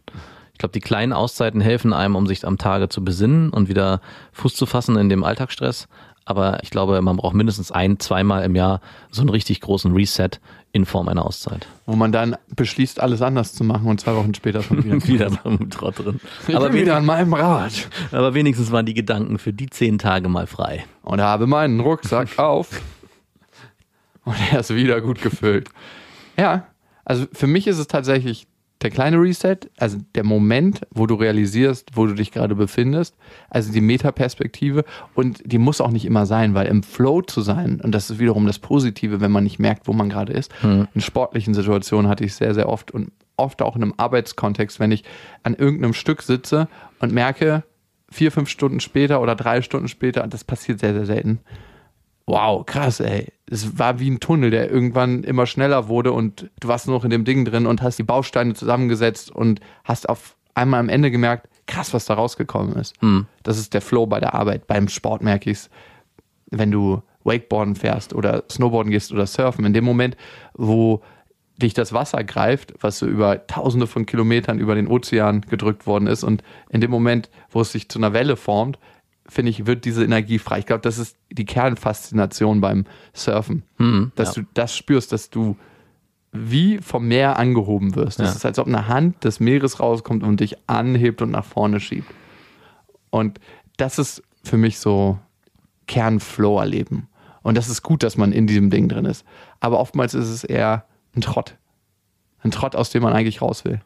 Ich glaube, die kleinen Auszeiten helfen einem, um sich am Tage zu besinnen und wieder Fuß zu fassen in dem Alltagsstress. Aber ich glaube, man braucht mindestens ein, zweimal im Jahr so einen richtig großen Reset in Form einer Auszeit. wo man dann beschließt, alles anders zu machen und zwei Wochen später schon wieder. wieder beim Trott drin. Ich Aber, wieder an meinem Rad aber wenigstens waren die Gedanken für die zehn Tage mal frei. und habe meinen Rucksack auf. Und er ist wieder gut gefüllt. Ja, also für mich ist es tatsächlich der kleine Reset, also der Moment, wo du realisierst, wo du dich gerade befindest, also die Metaperspektive. Und die muss auch nicht immer sein, weil im Flow zu sein, und das ist wiederum das Positive, wenn man nicht merkt, wo man gerade ist. In sportlichen Situationen hatte ich sehr, sehr oft und oft auch in einem Arbeitskontext, wenn ich an irgendeinem Stück sitze und merke, vier, fünf Stunden später oder drei Stunden später, und das passiert sehr, sehr selten, wow, krass, ey. Es war wie ein Tunnel, der irgendwann immer schneller wurde und du warst nur noch in dem Ding drin und hast die Bausteine zusammengesetzt und hast auf einmal am Ende gemerkt, krass, was da rausgekommen ist. Das ist der Flow bei der Arbeit. Beim Sport merke ich es, wenn du Wakeboarden fährst oder Snowboarden gehst oder Surfen. In dem Moment, wo dich das Wasser greift, was so über tausende von Kilometern über den Ozean gedrückt worden ist und in dem Moment, wo es sich zu einer Welle formt, finde ich, wird diese Energie frei. Ich glaube, das ist die Kernfaszination beim Surfen, dass du das spürst, dass du wie vom Meer angehoben wirst. Das Ja. ist, als ob eine Hand des Meeres rauskommt und dich anhebt und nach vorne schiebt. Und das ist für mich so Kernflow erleben. Und das ist gut, dass man in diesem Ding drin ist. Aber oftmals ist es eher ein Trott. Ein Trott, aus dem man eigentlich raus will.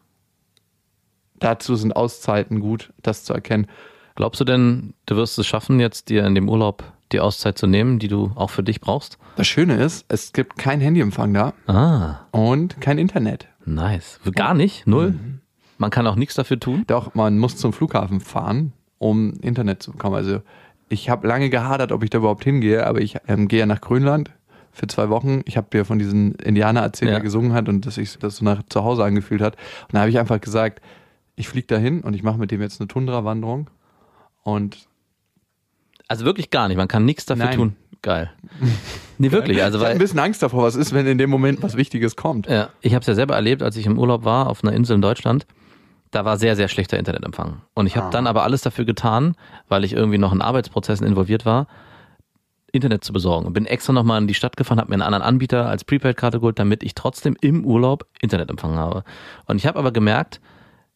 Dazu sind Auszeiten gut, das zu erkennen. Glaubst du denn, du wirst es schaffen, jetzt dir in dem Urlaub die Auszeit zu nehmen, die du auch für dich brauchst? Das Schöne ist, es gibt kein Handyempfang da Ah, und kein Internet. nice. Gar nicht? Null? Mhm. Man kann auch nichts dafür tun? Doch, man muss zum Flughafen fahren, um Internet zu bekommen. Also ich habe lange gehadert, ob ich da überhaupt hingehe, aber ich ähm, gehe ja nach Grönland für zwei Wochen. Ich habe dir von diesen Indianer erzählt, Ja. der gesungen hat und dass sich das so nach zu Hause angefühlt hat. Und da habe ich einfach gesagt, ich fliege dahin und ich mache mit dem jetzt eine Tundra-Wanderung. Und Also wirklich gar nicht. Man kann nichts dafür Nein. tun. Geil. Nee, wirklich. Also ich habe ein bisschen Angst davor, was ist, wenn in dem Moment was Wichtiges kommt. Ja, ich habe es ja selber erlebt, als ich im Urlaub war auf einer Insel in Deutschland. Da war sehr, sehr schlechter Internetempfang. Und ich habe Ah. dann aber alles dafür getan, weil ich irgendwie noch in Arbeitsprozessen involviert war, Internet zu besorgen. Und bin extra nochmal in die Stadt gefahren, habe mir einen anderen Anbieter als Prepaid-Karte geholt, damit ich trotzdem im Urlaub Internetempfang habe. Und ich habe aber gemerkt,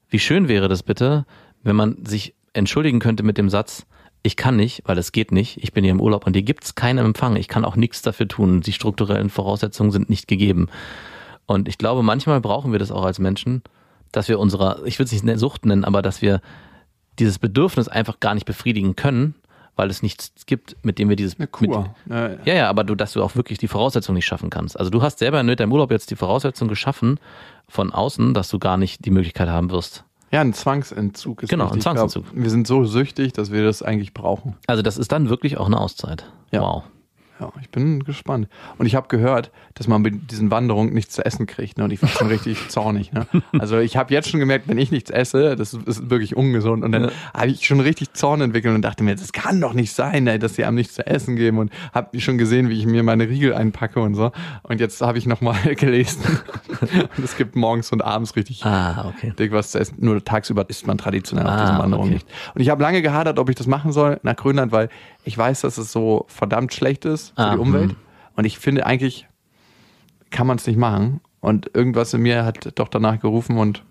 wie schön wäre das bitte, wenn man sich entschuldigen könnte mit dem Satz, ich kann nicht, weil es geht nicht, ich bin hier im Urlaub und hier gibt's keinen Empfang, ich kann auch nichts dafür tun, die strukturellen Voraussetzungen sind nicht gegeben. Und ich glaube, manchmal brauchen wir das auch als Menschen, dass wir unserer, ich will es nicht ne- Sucht nennen, aber dass wir dieses Bedürfnis einfach gar nicht befriedigen können, weil es nichts gibt, mit dem wir dieses Eine Kur. Mit, ja, ja, aber du, dass du auch wirklich die Voraussetzung nicht schaffen kannst. Also du hast selber in deinem Urlaub jetzt die Voraussetzung geschaffen von außen, dass du gar nicht die Möglichkeit haben wirst. Ja, ein Zwangsentzug ist Genau, ein richtig. Ich glaub, Zwangsentzug. wir sind so süchtig, dass wir das eigentlich brauchen. Also das ist dann wirklich auch eine Auszeit. Ja. Wow. Ja, ich bin gespannt. Und ich habe gehört, dass man bei diesen Wanderungen nichts zu essen kriegt. Ne? Und ich war schon richtig zornig. Ne? Also ich habe jetzt schon gemerkt, wenn ich nichts esse, das ist wirklich ungesund. Und dann Ja. habe ich schon richtig Zorn entwickelt und dachte mir, das kann doch nicht sein, ey, dass sie einem nichts zu essen geben. Und habe schon gesehen, wie ich mir meine Riegel einpacke und so. Und jetzt habe ich nochmal gelesen. und es gibt morgens und abends richtig Ah, okay. dick was zu essen. Nur tagsüber isst man traditionell auf Ah, diesen Wanderungen okay. nicht. Und ich habe lange gehadert, ob ich das machen soll nach Grönland, weil ich weiß, dass es so verdammt schlecht ist für Ah, die Umwelt. hm. Und ich finde eigentlich, kann man es nicht machen. Und irgendwas in mir hat doch danach gerufen und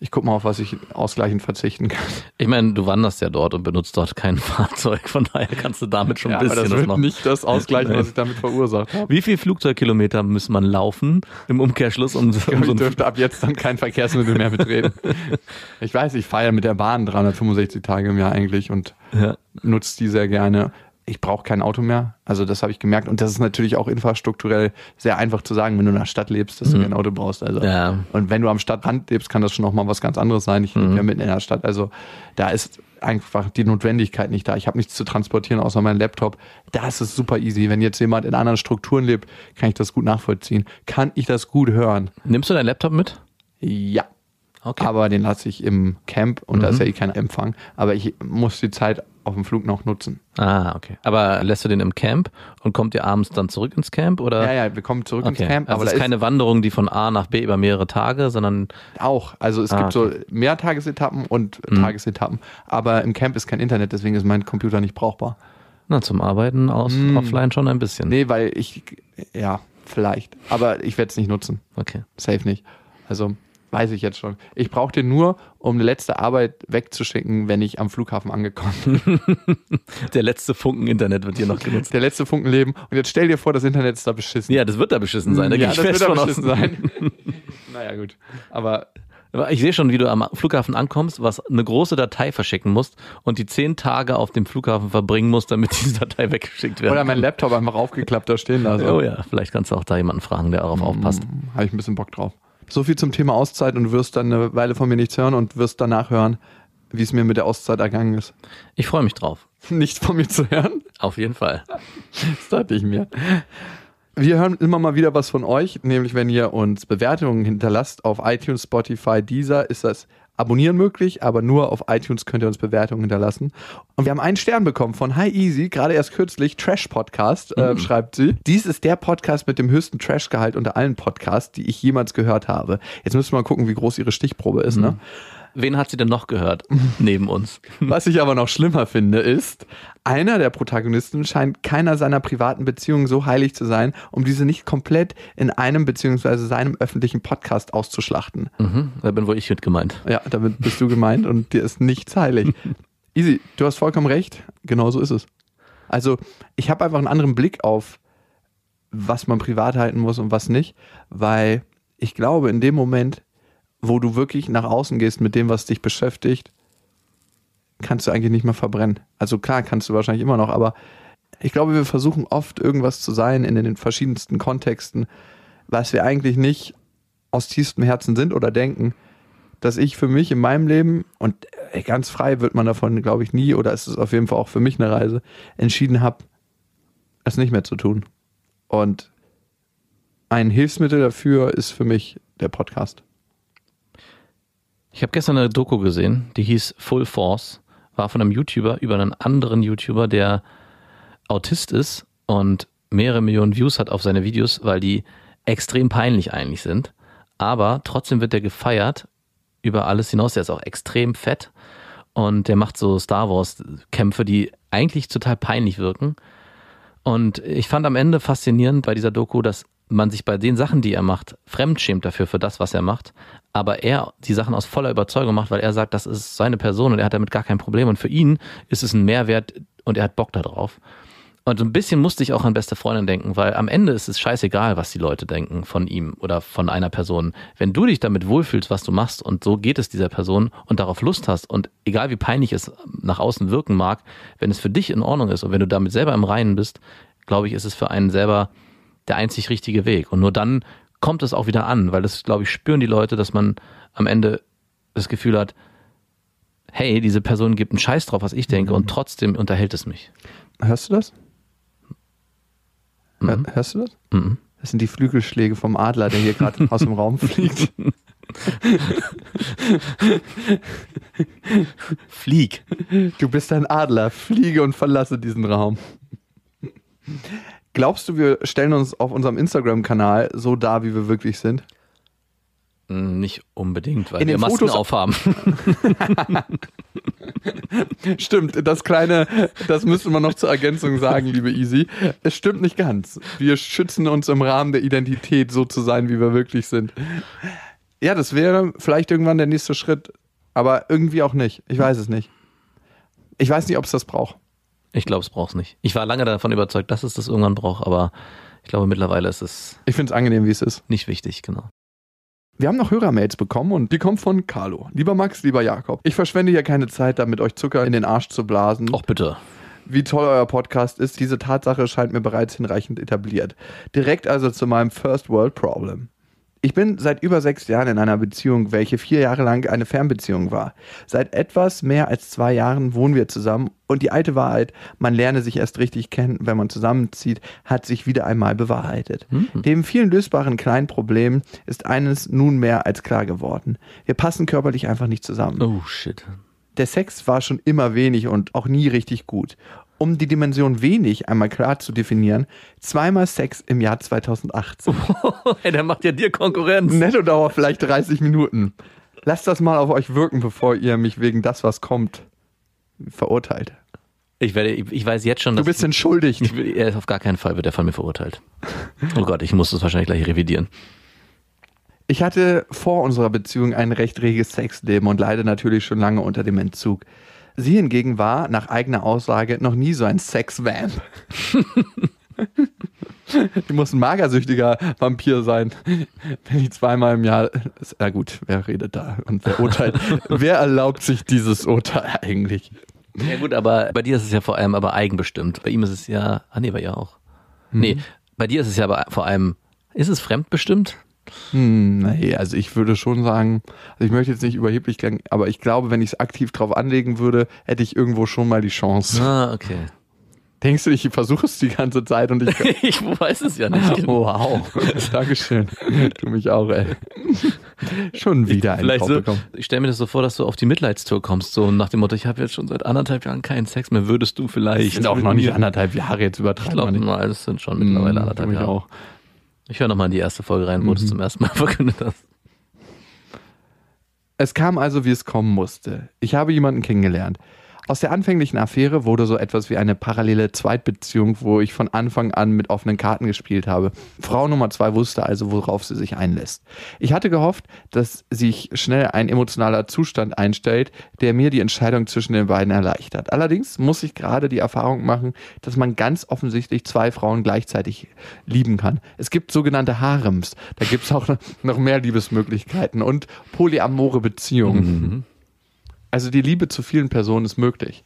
ich guck mal, auf was ich ausgleichend verzichten kann. Ich meine, du wanderst ja dort und benutzt dort kein Fahrzeug, von daher kannst du damit schon ein aber bisschen das das wird noch. nicht das ausgleichen, was ich damit verursacht habe. Wie viel Flugzeugkilometer muss man laufen im Umkehrschluss, um, so- um Ich so dürfte ab jetzt dann kein Verkehrsmittel mehr betreten. Ich weiß, ich fahre ja mit der Bahn 365 Tage im Jahr eigentlich und Ja. nutze die sehr gerne. Ich brauche kein Auto mehr. Also das habe ich gemerkt. Und das ist natürlich auch infrastrukturell sehr einfach zu sagen, wenn du in der Stadt lebst, dass du kein Auto brauchst. Also Ja. und wenn du am Stadtrand lebst, kann das schon noch mal was ganz anderes sein. Ich lebe ja mitten in der Stadt. Also da ist einfach die Notwendigkeit nicht da. Ich habe nichts zu transportieren außer meinen Laptop. Da ist super easy. Wenn jetzt jemand in anderen Strukturen lebt, kann ich das gut nachvollziehen. Kann ich das gut hören? Nimmst du deinen Laptop mit? Ja. Okay. Aber den lasse ich im Camp und da ist ja eh kein Empfang. Aber ich muss die Zeit auf dem Flug noch nutzen. Ah, okay. Aber lässt du den im Camp und kommt ihr abends dann zurück ins Camp oder? Ja, ja, wir kommen zurück Okay. ins Camp. also aber es ist keine Wanderung, die von A nach B über mehrere Tage, sondern auch. Also es Ah, gibt so Mehrtagesetappen und Tagesetappen. Aber im Camp ist kein Internet, deswegen ist mein Computer nicht brauchbar. na, zum Arbeiten aus offline schon ein bisschen. Nee, weil ich, ja, vielleicht. Aber ich werde es nicht nutzen. Okay. Safe nicht. Also weiß ich jetzt schon. Ich brauche den nur, um eine letzte Arbeit wegzuschicken, wenn ich am Flughafen angekommen bin. Der letzte Funken Internet wird hier noch genutzt. Der letzte Funkenleben. Und jetzt stell dir vor, das Internet ist da beschissen. Ja, das wird da beschissen sein. Da ja, das wird da aus. beschissen sein. naja, gut. Aber Aber Ich sehe schon, wie du am Flughafen ankommst, was eine große Datei verschicken musst und die zehn Tage auf dem Flughafen verbringen musst, damit diese Datei weggeschickt wird. oder mein Laptop einfach aufgeklappt da stehen lassen. Oh ja, vielleicht kannst du auch da jemanden fragen, der darauf aufpasst. Habe ich ein bisschen Bock drauf. So viel zum Thema Auszeit und du wirst dann eine Weile von mir nichts hören und wirst danach hören, wie es mir mit der Auszeit ergangen ist. Ich freue mich drauf. Nichts von mir zu hören? Auf jeden Fall. Das dachte ich mir. Wir hören immer mal wieder was von euch, nämlich wenn ihr uns Bewertungen hinterlasst auf iTunes, Spotify, Deezer, ist das Abonnieren möglich, aber nur auf iTunes könnt ihr uns Bewertungen hinterlassen. Und wir haben einen Stern bekommen von Hi Easy, gerade erst kürzlich, Trash Podcast, äh, schreibt sie. Dies ist der Podcast mit dem höchsten Trash-Gehalt unter allen Podcasts, die ich jemals gehört habe. Jetzt müssen wir mal gucken, wie groß ihre Stichprobe ist, ne? Wen hat sie denn noch gehört neben uns? Was ich aber noch schlimmer finde, ist, einer der Protagonisten scheint keiner seiner privaten Beziehungen so heilig zu sein, um diese nicht komplett in einem beziehungsweise seinem öffentlichen Podcast auszuschlachten. Mhm, da bin wohl ich mit gemeint. Ja, damit bist du gemeint und dir ist nichts heilig. Easy, du hast vollkommen recht. Genau so ist es. Also, ich habe einfach einen anderen Blick auf, was man privat halten muss und was nicht, weil ich glaube, in dem Moment, wo du wirklich nach außen gehst mit dem, was dich beschäftigt, kannst du eigentlich nicht mehr verbrennen. Also klar, kannst du wahrscheinlich immer noch, aber ich glaube, wir versuchen oft irgendwas zu sein in den verschiedensten Kontexten, was wir eigentlich nicht aus tiefstem Herzen sind oder denken, dass ich für mich in meinem Leben, und äh, ganz frei wird man davon, glaube ich, nie, oder es ist auf jeden Fall auch für mich eine Reise, entschieden habe, es nicht mehr zu tun. Und ein Hilfsmittel dafür ist für mich der Podcast. Ich habe gestern eine Doku gesehen, die hieß Full Force, war von einem YouTuber über einen anderen YouTuber, der Autist ist und mehrere Millionen Views hat auf seine Videos, weil die extrem peinlich eigentlich sind. Aber trotzdem wird der gefeiert über alles hinaus. Der ist auch extrem fett und der macht so Star Wars Kämpfe, die eigentlich total peinlich wirken. Und ich fand am Ende faszinierend bei dieser Doku, dass man sich bei den Sachen, die er macht, fremdschämt dafür, für das, was er macht. Aber er die Sachen aus voller Überzeugung macht, weil er sagt, das ist seine Person und er hat damit gar kein Problem. Und für ihn ist es ein Mehrwert und er hat Bock darauf. Und so ein bisschen musste ich auch an beste Freundin denken, weil am Ende ist es scheißegal, was die Leute denken von ihm oder von einer Person. Wenn du dich damit wohlfühlst, was du machst und so geht es dieser Person und darauf Lust hast und egal wie peinlich es nach außen wirken mag, wenn es für dich in Ordnung ist und wenn du damit selber im Reinen bist, glaube ich, ist es für einen selber der einzig richtige Weg. Und nur dann kommt es auch wieder an, weil das, glaube ich, spüren die Leute, dass man am Ende das Gefühl hat, hey, diese Person gibt einen Scheiß drauf, was ich denke und trotzdem unterhält es mich. Hörst du das? Hör- Hörst du das? Mhm. Das sind die Flügelschläge vom Adler, der hier gerade aus dem Raum fliegt. Flieg. Du bist ein Adler, fliege und verlasse diesen Raum. Glaubst du, wir stellen uns auf unserem Instagram-Kanal so dar, wie wir wirklich sind? Hm, Nicht unbedingt, weil In wir Masken Fotos- aufhaben. Stimmt, das kleine, das müsste man noch zur Ergänzung sagen, liebe Easy. Es stimmt nicht ganz. Wir schützen uns im Rahmen der Identität, so zu sein, wie wir wirklich sind. Ja, das wäre vielleicht irgendwann der nächste Schritt, aber irgendwie auch nicht. Ich weiß es nicht. Ich weiß nicht, ob es das braucht. Ich glaube, es braucht's nicht. Ich war lange davon überzeugt, dass es das irgendwann braucht, aber ich glaube, mittlerweile ist es Ich finde es angenehm, wie es ist. nicht wichtig, genau. Wir haben noch Hörermails bekommen und die kommen von Carlo. Lieber Max, lieber Jakob. Ich verschwende hier keine Zeit damit, euch Zucker in den Arsch zu blasen. Och bitte. Wie toll euer Podcast ist, diese Tatsache scheint mir bereits hinreichend etabliert. Direkt also zu meinem First World Problem. Ich bin seit über sechs Jahren in einer Beziehung, welche vier Jahre lang eine Fernbeziehung war. Seit etwas mehr als zwei Jahren wohnen wir zusammen und die alte Wahrheit, man lerne sich erst richtig kennen, wenn man zusammenzieht, hat sich wieder einmal bewahrheitet. Dem vielen lösbaren kleinen Problem ist eines nun mehr als klar geworden. Wir passen körperlich einfach nicht zusammen. Oh shit. Der Sex war schon immer wenig und auch nie richtig gut. Um die Dimension wenig einmal klar zu definieren, zweimal Sex im Jahr 2018. hey, der macht ja dir Konkurrenz. Nettodauer vielleicht 30 Minuten. Lasst das mal auf euch wirken, bevor ihr mich wegen das, was kommt, verurteilt. Ich werde, ich, ich weiß jetzt schon, Du dass bist entschuldigt. ich, er ist auf gar keinen Fall wird er von mir verurteilt. Oh Gott, ich muss das wahrscheinlich gleich revidieren. Ich hatte vor unserer Beziehung ein recht reges Sexleben und leide natürlich schon lange unter dem Entzug. Sie hingegen war, nach eigener Aussage, noch nie so ein Sex-Vamp. Die muss ein magersüchtiger Vampir sein, wenn die zweimal im Jahr. Na gut, wer redet da und wer urteilt? wer erlaubt sich dieses Urteil eigentlich? Ja gut, aber bei dir ist es ja vor allem aber eigenbestimmt. Bei ihm ist es ja, ah nee, bei ihr auch. Nee, bei dir ist es ja aber vor allem, ist es fremdbestimmt? Hm, nee, also ich würde schon sagen, also ich möchte jetzt nicht überheblich klingen, aber ich glaube, wenn ich es aktiv drauf anlegen würde, hätte ich irgendwo schon mal die Chance. Ah, okay. Denkst du, ich versuche es die ganze Zeit und ich. Ich weiß es ja nicht. wow. Dankeschön. Du mich auch, ey. Schon wieder ein Vielleicht Korb so, bekommen. ich stelle mir das so vor, dass du auf die Mitleidstour kommst, so nach dem Motto, ich habe jetzt schon seit anderthalb Jahren keinen Sex mehr, würdest du vielleicht. Ich sind auch noch nicht anderthalb Jahre jetzt Ich übertreiben. glaube mal, das sind schon mittlerweile Hm, anderthalb Jahre. auch. Ich höre nochmal in die erste Folge rein, wo du es zum ersten Mal verkündet hast. Es kam also, wie es kommen musste. Ich habe jemanden kennengelernt. Aus der anfänglichen Affäre wurde so etwas wie eine parallele Zweitbeziehung, wo ich von Anfang an mit offenen Karten gespielt habe. Frau Nummer zwei wusste also, worauf sie sich einlässt. Ich hatte gehofft, dass sich schnell ein emotionaler Zustand einstellt, der mir die Entscheidung zwischen den beiden erleichtert. Allerdings muss ich gerade die Erfahrung machen, dass man ganz offensichtlich zwei Frauen gleichzeitig lieben kann. Es gibt sogenannte Harems. Da gibt es auch noch mehr Liebesmöglichkeiten und polyamore Beziehungen. Also die Liebe zu vielen Personen ist möglich.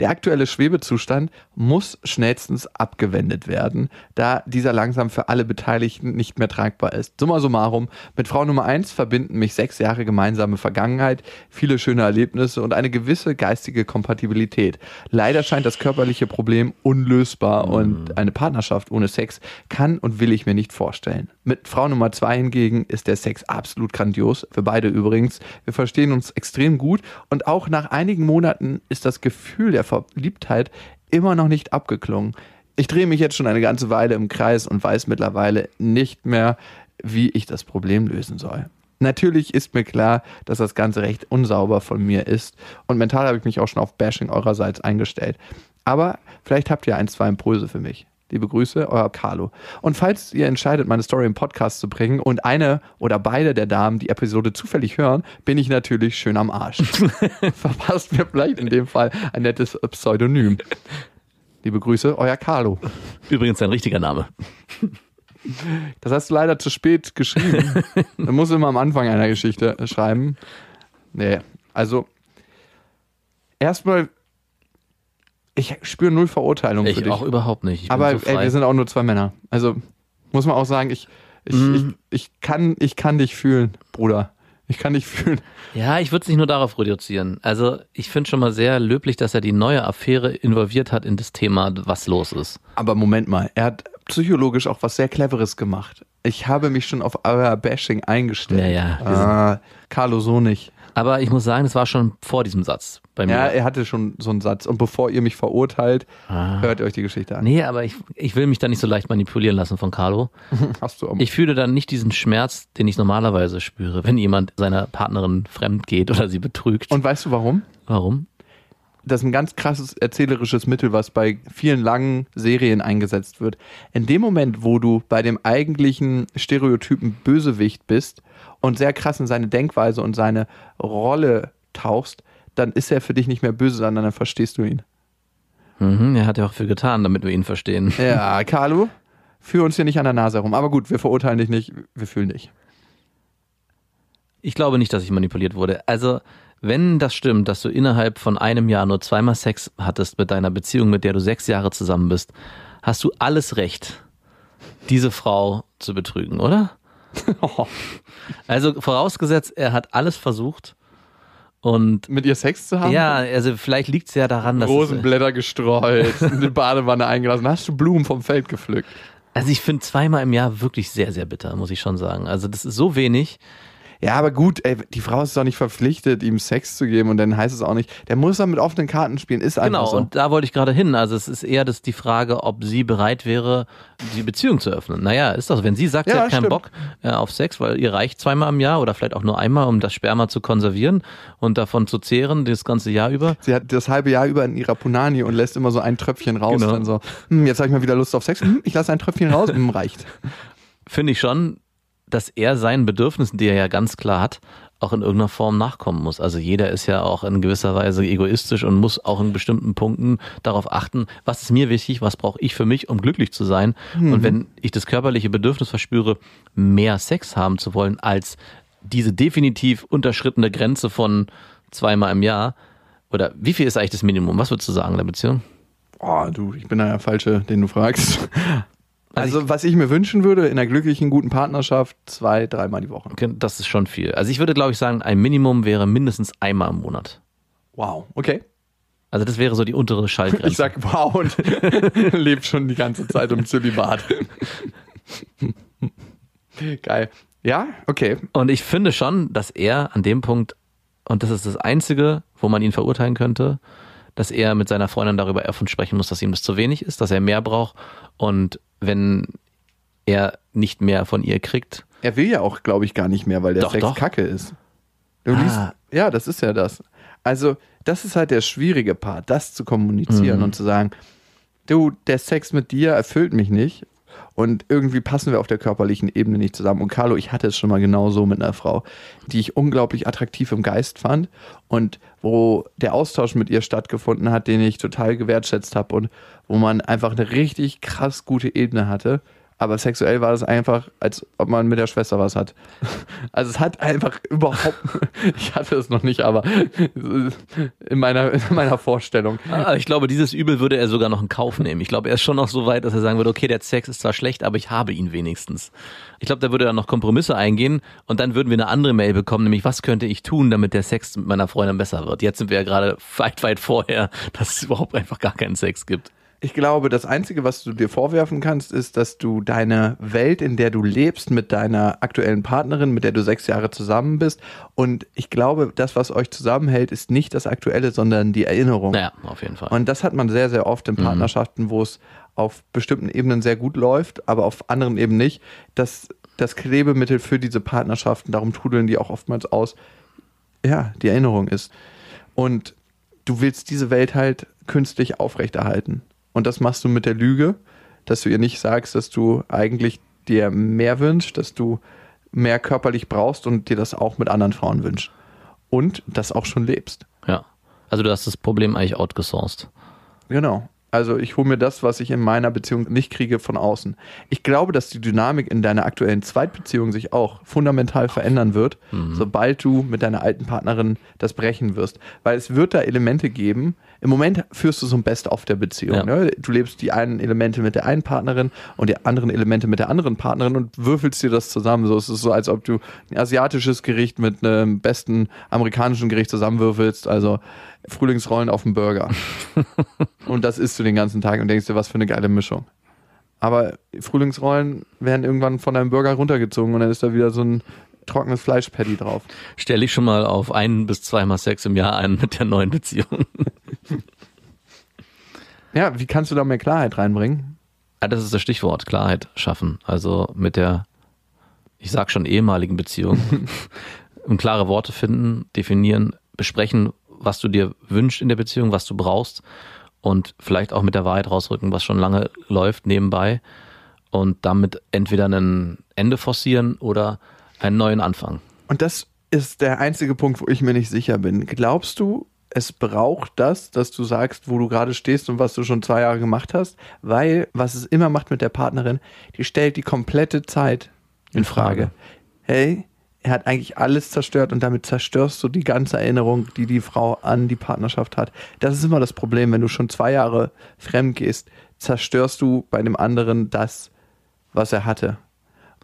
Der aktuelle Schwebezustand muss schnellstens abgewendet werden, da dieser langsam für alle Beteiligten nicht mehr tragbar ist. Summa summarum, mit Frau Nummer eins verbinden mich sechs Jahre gemeinsame Vergangenheit, viele schöne Erlebnisse und eine gewisse geistige Kompatibilität. Leider scheint das körperliche Problem unlösbar und eine Partnerschaft ohne Sex kann und will ich mir nicht vorstellen. Mit Frau Nummer zwei hingegen ist der Sex absolut grandios, für beide übrigens. Wir verstehen uns extrem gut und auch nach einigen Monaten ist das Gefühl der Verliebtheit immer noch nicht abgeklungen. Ich drehe mich jetzt schon eine ganze Weile im Kreis und weiß mittlerweile nicht mehr, wie ich das Problem lösen soll. Natürlich ist mir klar, dass das Ganze recht unsauber von mir ist und mental habe ich mich auch schon auf Bashing eurerseits eingestellt. Aber vielleicht habt ihr ein, zwei Impulse für mich. Liebe Grüße, euer Carlo. Und falls ihr entscheidet, meine Story im Podcast zu bringen und eine oder beide der Damen die Episode zufällig hören, bin ich natürlich schön am Arsch. Verpasst mir vielleicht in dem Fall ein nettes Pseudonym. Liebe Grüße, euer Carlo. Übrigens dein richtiger Name. Das hast du leider zu spät geschrieben. Man muss immer am Anfang einer Geschichte schreiben. Nee, also erstmal, ich spüre null Verurteilung für Ich dich. auch überhaupt nicht. Ich Aber ey, wir sind auch nur zwei Männer. Also muss man auch sagen, ich, ich, Mhm. ich, ich, kann, ich kann dich fühlen, Bruder. Ich kann dich fühlen. Ja, ich würde es nicht nur darauf reduzieren. Also ich finde schon mal sehr löblich, dass er die neue Affäre involviert hat in das Thema, was los ist. Aber Moment mal, er hat psychologisch auch was sehr Cleveres gemacht. Ich habe mich schon auf euer Bashing eingestellt. Ja, ja, Ah, Carlo so nicht. Aber ich muss sagen, das war schon vor diesem Satz bei mir. Ja, er hatte schon so einen Satz. Und bevor ihr mich verurteilt, Ah. hört ihr euch die Geschichte an. Nee, aber ich, ich will mich da nicht so leicht manipulieren lassen von Carlo. Hast du auch Ich fühle dann nicht diesen Schmerz, den ich normalerweise spüre, wenn jemand seiner Partnerin fremd geht oder sie betrügt. Und weißt du warum? Warum? das ist ein ganz krasses erzählerisches Mittel, was bei vielen langen Serien eingesetzt wird. In dem Moment, wo du bei dem eigentlichen Stereotypen Bösewicht bist und sehr krass in seine Denkweise und seine Rolle tauchst, dann ist er für dich nicht mehr böse, sondern dann verstehst du ihn. Mhm, er hat ja auch viel getan, damit wir ihn verstehen. Ja, Carlo, führ uns hier nicht an der Nase herum. Aber gut, wir verurteilen dich nicht, wir fühlen dich. Ich glaube nicht, dass ich manipuliert wurde. Also, wenn das stimmt, dass du innerhalb von einem Jahr nur zweimal Sex hattest mit deiner Beziehung, mit der du sechs Jahre zusammen bist, hast du alles Recht, diese Frau zu betrügen, oder? Also vorausgesetzt, er hat alles versucht und Mit ihr Sex zu haben? ja, also vielleicht liegt es ja daran, dass Rosenblätter gestreut, eine Badewanne eingelassen, hast du Blumen vom Feld gepflückt. also ich finde zweimal im Jahr wirklich sehr, sehr bitter, muss ich schon sagen. Also das ist so wenig. Ja, aber gut, ey, die Frau ist doch nicht verpflichtet, ihm Sex zu geben und dann heißt es auch nicht, der muss dann mit offenen Karten spielen, ist einfach Genau, so. und da wollte ich gerade hin. Also es ist eher das die Frage, ob sie bereit wäre, die Beziehung zu öffnen. Naja, ist doch, wenn sie sagt, sie Ja, hat keinen stimmt. Bock äh, auf Sex, weil ihr reicht zweimal im Jahr oder vielleicht auch nur einmal, um das Sperma zu konservieren und davon zu zehren, das ganze Jahr über. Sie hat das halbe Jahr über in ihrer Punani und lässt immer so ein Tröpfchen raus. Genau. Dann so, hm, jetzt habe ich mal wieder Lust auf Sex. Hm, ich lasse ein Tröpfchen raus. Hm, reicht. Finde ich schon, dass er seinen Bedürfnissen, die er ja ganz klar hat, auch in irgendeiner Form nachkommen muss. Also jeder ist ja auch in gewisser Weise egoistisch und muss auch in bestimmten Punkten darauf achten, was ist mir wichtig, was brauche ich für mich, um glücklich zu sein. Und wenn ich das körperliche Bedürfnis verspüre, mehr Sex haben zu wollen als diese definitiv unterschrittene Grenze von zweimal im Jahr, oder wie viel ist eigentlich das Minimum? Was würdest du sagen in der Beziehung? Oh, du, ich bin da der Falsche, den du fragst. Also, was ich mir wünschen würde, in einer glücklichen, guten Partnerschaft, zwei, dreimal die Woche. Okay, Das ist schon viel. Also ich würde, glaube ich, sagen, ein Minimum wäre mindestens einmal im Monat. Wow, okay. Also das wäre so die untere Schallgrenze. Ich sag wow und lebt schon die ganze Zeit im Zölibat. Geil. Ja, okay. und ich finde schon, dass er an dem Punkt, und das ist das Einzige, wo man ihn verurteilen könnte, dass er mit seiner Freundin darüber offen sprechen muss, dass ihm das zu wenig ist, dass er mehr braucht. Und wenn er nicht mehr von ihr kriegt, Er will ja auch, glaube ich, gar nicht mehr, weil der Doch, Sex doch. kacke ist. Du Ah. liest, ja, das ist ja das. Also, das ist halt der schwierige Part, das zu kommunizieren Mhm. und zu sagen, du, der Sex mit dir erfüllt mich nicht und irgendwie passen wir auf der körperlichen Ebene nicht zusammen. Und Carlo, ich hatte es schon mal genau so mit einer Frau, die ich unglaublich attraktiv im Geist fand und wo der Austausch mit ihr stattgefunden hat, den ich total gewertschätzt habe und wo man einfach eine richtig krass gute Ebene hatte. Aber sexuell war das einfach, als ob man mit der Schwester was hat. Also es hat einfach überhaupt, ich hatte es noch nicht, aber in meiner, in meiner Vorstellung. ah, ich glaube, dieses Übel würde er sogar noch in Kauf nehmen. Ich glaube, er ist schon noch so weit, dass er sagen würde, okay, der Sex ist zwar schlecht, aber ich habe ihn wenigstens. Ich glaube, da würde er noch Kompromisse eingehen und dann würden wir eine andere Mail bekommen, nämlich was könnte ich tun, damit der Sex mit meiner Freundin besser wird. Jetzt sind wir ja gerade weit, weit vorher, dass es überhaupt einfach gar keinen Sex gibt. Ich glaube, das Einzige, was du dir vorwerfen kannst, ist, dass du deine Welt, in der du lebst, mit deiner aktuellen Partnerin, mit der du sechs Jahre zusammen bist. Und ich glaube, das, was euch zusammenhält, ist nicht das Aktuelle, sondern die Erinnerung. Naja, auf jeden Fall. Und das hat man sehr, sehr oft in Partnerschaften, wo es auf bestimmten Ebenen sehr gut läuft, aber auf anderen eben nicht. dass das Klebemittel für diese Partnerschaften, darum trudeln die auch oftmals aus, ja, die Erinnerung ist. Und du willst diese Welt halt künstlich aufrechterhalten. Und das machst du mit der Lüge, dass du ihr nicht sagst, dass du eigentlich dir mehr wünschst, dass du mehr körperlich brauchst und dir das auch mit anderen Frauen wünschst. Und das auch schon lebst. ja. Also du hast das Problem eigentlich outgesourced. Genau. Also ich hole mir das, was ich in meiner Beziehung nicht kriege, von außen. Ich glaube, dass die Dynamik in deiner aktuellen Zweitbeziehung sich auch fundamental verändern wird, sobald du mit deiner alten Partnerin das brechen wirst. Weil es wird da Elemente geben. Im Moment führst du so ein Best-of der Beziehung. Ja. Ne? Du lebst die einen Elemente mit der einen Partnerin und die anderen Elemente mit der anderen Partnerin und würfelst dir das zusammen. So es ist so, als ob du ein asiatisches Gericht mit einem besten amerikanischen Gericht zusammenwürfelst. Also Frühlingsrollen auf dem Burger. Und das isst du den ganzen Tag und denkst dir, was für eine geile Mischung. Aber Frühlingsrollen werden irgendwann von deinem Burger runtergezogen und dann ist da wieder so ein trockenes Fleischpaddy drauf. Stell dich schon mal auf ein bis zweimal Sex im Jahr ein mit der neuen Beziehung. Ja, wie kannst du da mehr Klarheit reinbringen? Ja, das ist das Stichwort, Klarheit schaffen. Also mit der, ich sag schon ehemaligen Beziehung, und klare Worte finden, definieren, besprechen, was du dir wünschst in der Beziehung, was du brauchst und vielleicht auch mit der Wahrheit rausrücken, was schon lange läuft nebenbei und damit entweder ein Ende forcieren oder einen neuen Anfang. Und das ist der einzige Punkt, wo ich mir nicht sicher bin. Glaubst du, es braucht das, dass du sagst, wo du gerade stehst und was du schon zwei Jahre gemacht hast? Weil, was es immer macht mit der Partnerin, die stellt die komplette Zeit in Frage. Hey, er hat eigentlich alles zerstört und damit zerstörst du die ganze Erinnerung, die die Frau an die Partnerschaft hat. Das ist immer das Problem, wenn du schon zwei Jahre fremd gehst, zerstörst du bei dem anderen das, was er hatte.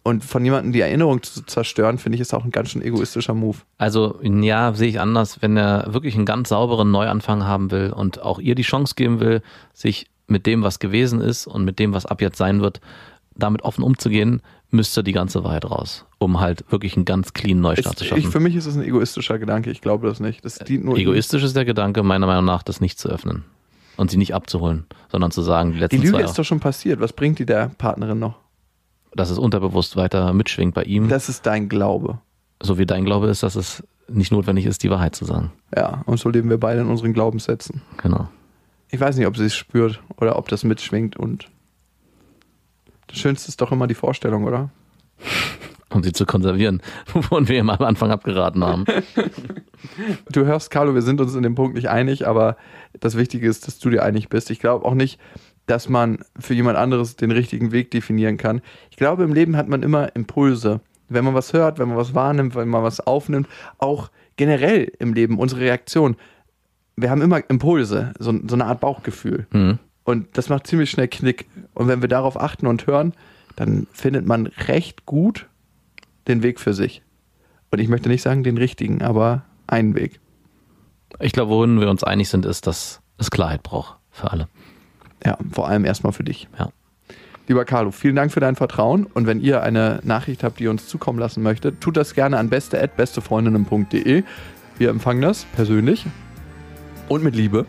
Und von jemandem die Erinnerung zu zerstören, finde ich, ist auch ein ganz schön egoistischer Move. Also ja, sehe ich anders, wenn er wirklich einen ganz sauberen Neuanfang haben will und auch ihr die Chance geben will, sich mit dem, was gewesen ist und mit dem, was ab jetzt sein wird, damit offen umzugehen, müsste die ganze Wahrheit raus, um halt wirklich einen ganz clean Neustart Ist, zu schaffen. ich, für mich ist es ein egoistischer Gedanke, ich glaube das nicht. Das dient nur Egoistisch ist der Gedanke, meiner Meinung nach, das nicht zu öffnen und sie nicht abzuholen, sondern zu sagen, die Die letzten Lüge zwei ist doch schon passiert. Was bringt die der Partnerin noch? Dass es unterbewusst weiter mitschwingt bei ihm, Das ist dein Glaube. so wie dein Glaube ist, dass es nicht notwendig ist, die Wahrheit zu sagen. Ja, und so leben wir beide in unseren Glaubenssätzen. Genau. Ich weiß nicht, ob sie es spürt oder ob das mitschwingt und das Schönste ist doch immer die Vorstellung, oder? Um sie zu konservieren, wovon wir immer am Anfang abgeraten haben. Du hörst, Carlo, wir sind uns in dem Punkt nicht einig, aber das Wichtige ist, dass du dir einig bist. Ich glaube auch nicht, dass man für jemand anderes den richtigen Weg definieren kann. Ich glaube, im Leben hat man immer Impulse. Wenn man was hört, wenn man was wahrnimmt, wenn man was aufnimmt, auch generell im Leben, unsere Reaktion. Wir haben immer Impulse, so, so eine Art Bauchgefühl. Mhm. Und das macht ziemlich schnell Knick. Und wenn wir darauf achten und hören, dann findet man recht gut den Weg für sich. Und ich möchte nicht sagen den richtigen, aber einen Weg. Ich glaube, worin wir uns einig sind, ist, dass es Klarheit braucht für alle. Ja, vor allem erstmal für dich. Ja. Lieber Carlo, vielen Dank für dein Vertrauen. Und wenn ihr eine Nachricht habt, die ihr uns zukommen lassen möchtet, tut das gerne an beste.bestefreundinnen.de. Wir empfangen das persönlich und mit Liebe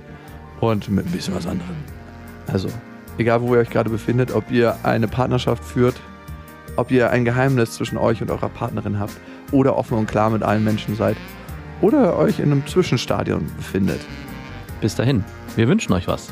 und mit ein bisschen was anderem. Also, egal wo ihr euch gerade befindet, ob ihr eine Partnerschaft führt, ob ihr ein Geheimnis zwischen euch und eurer Partnerin habt oder offen und klar mit allen Menschen seid oder euch in einem Zwischenstadion befindet. Bis dahin, wir wünschen euch was.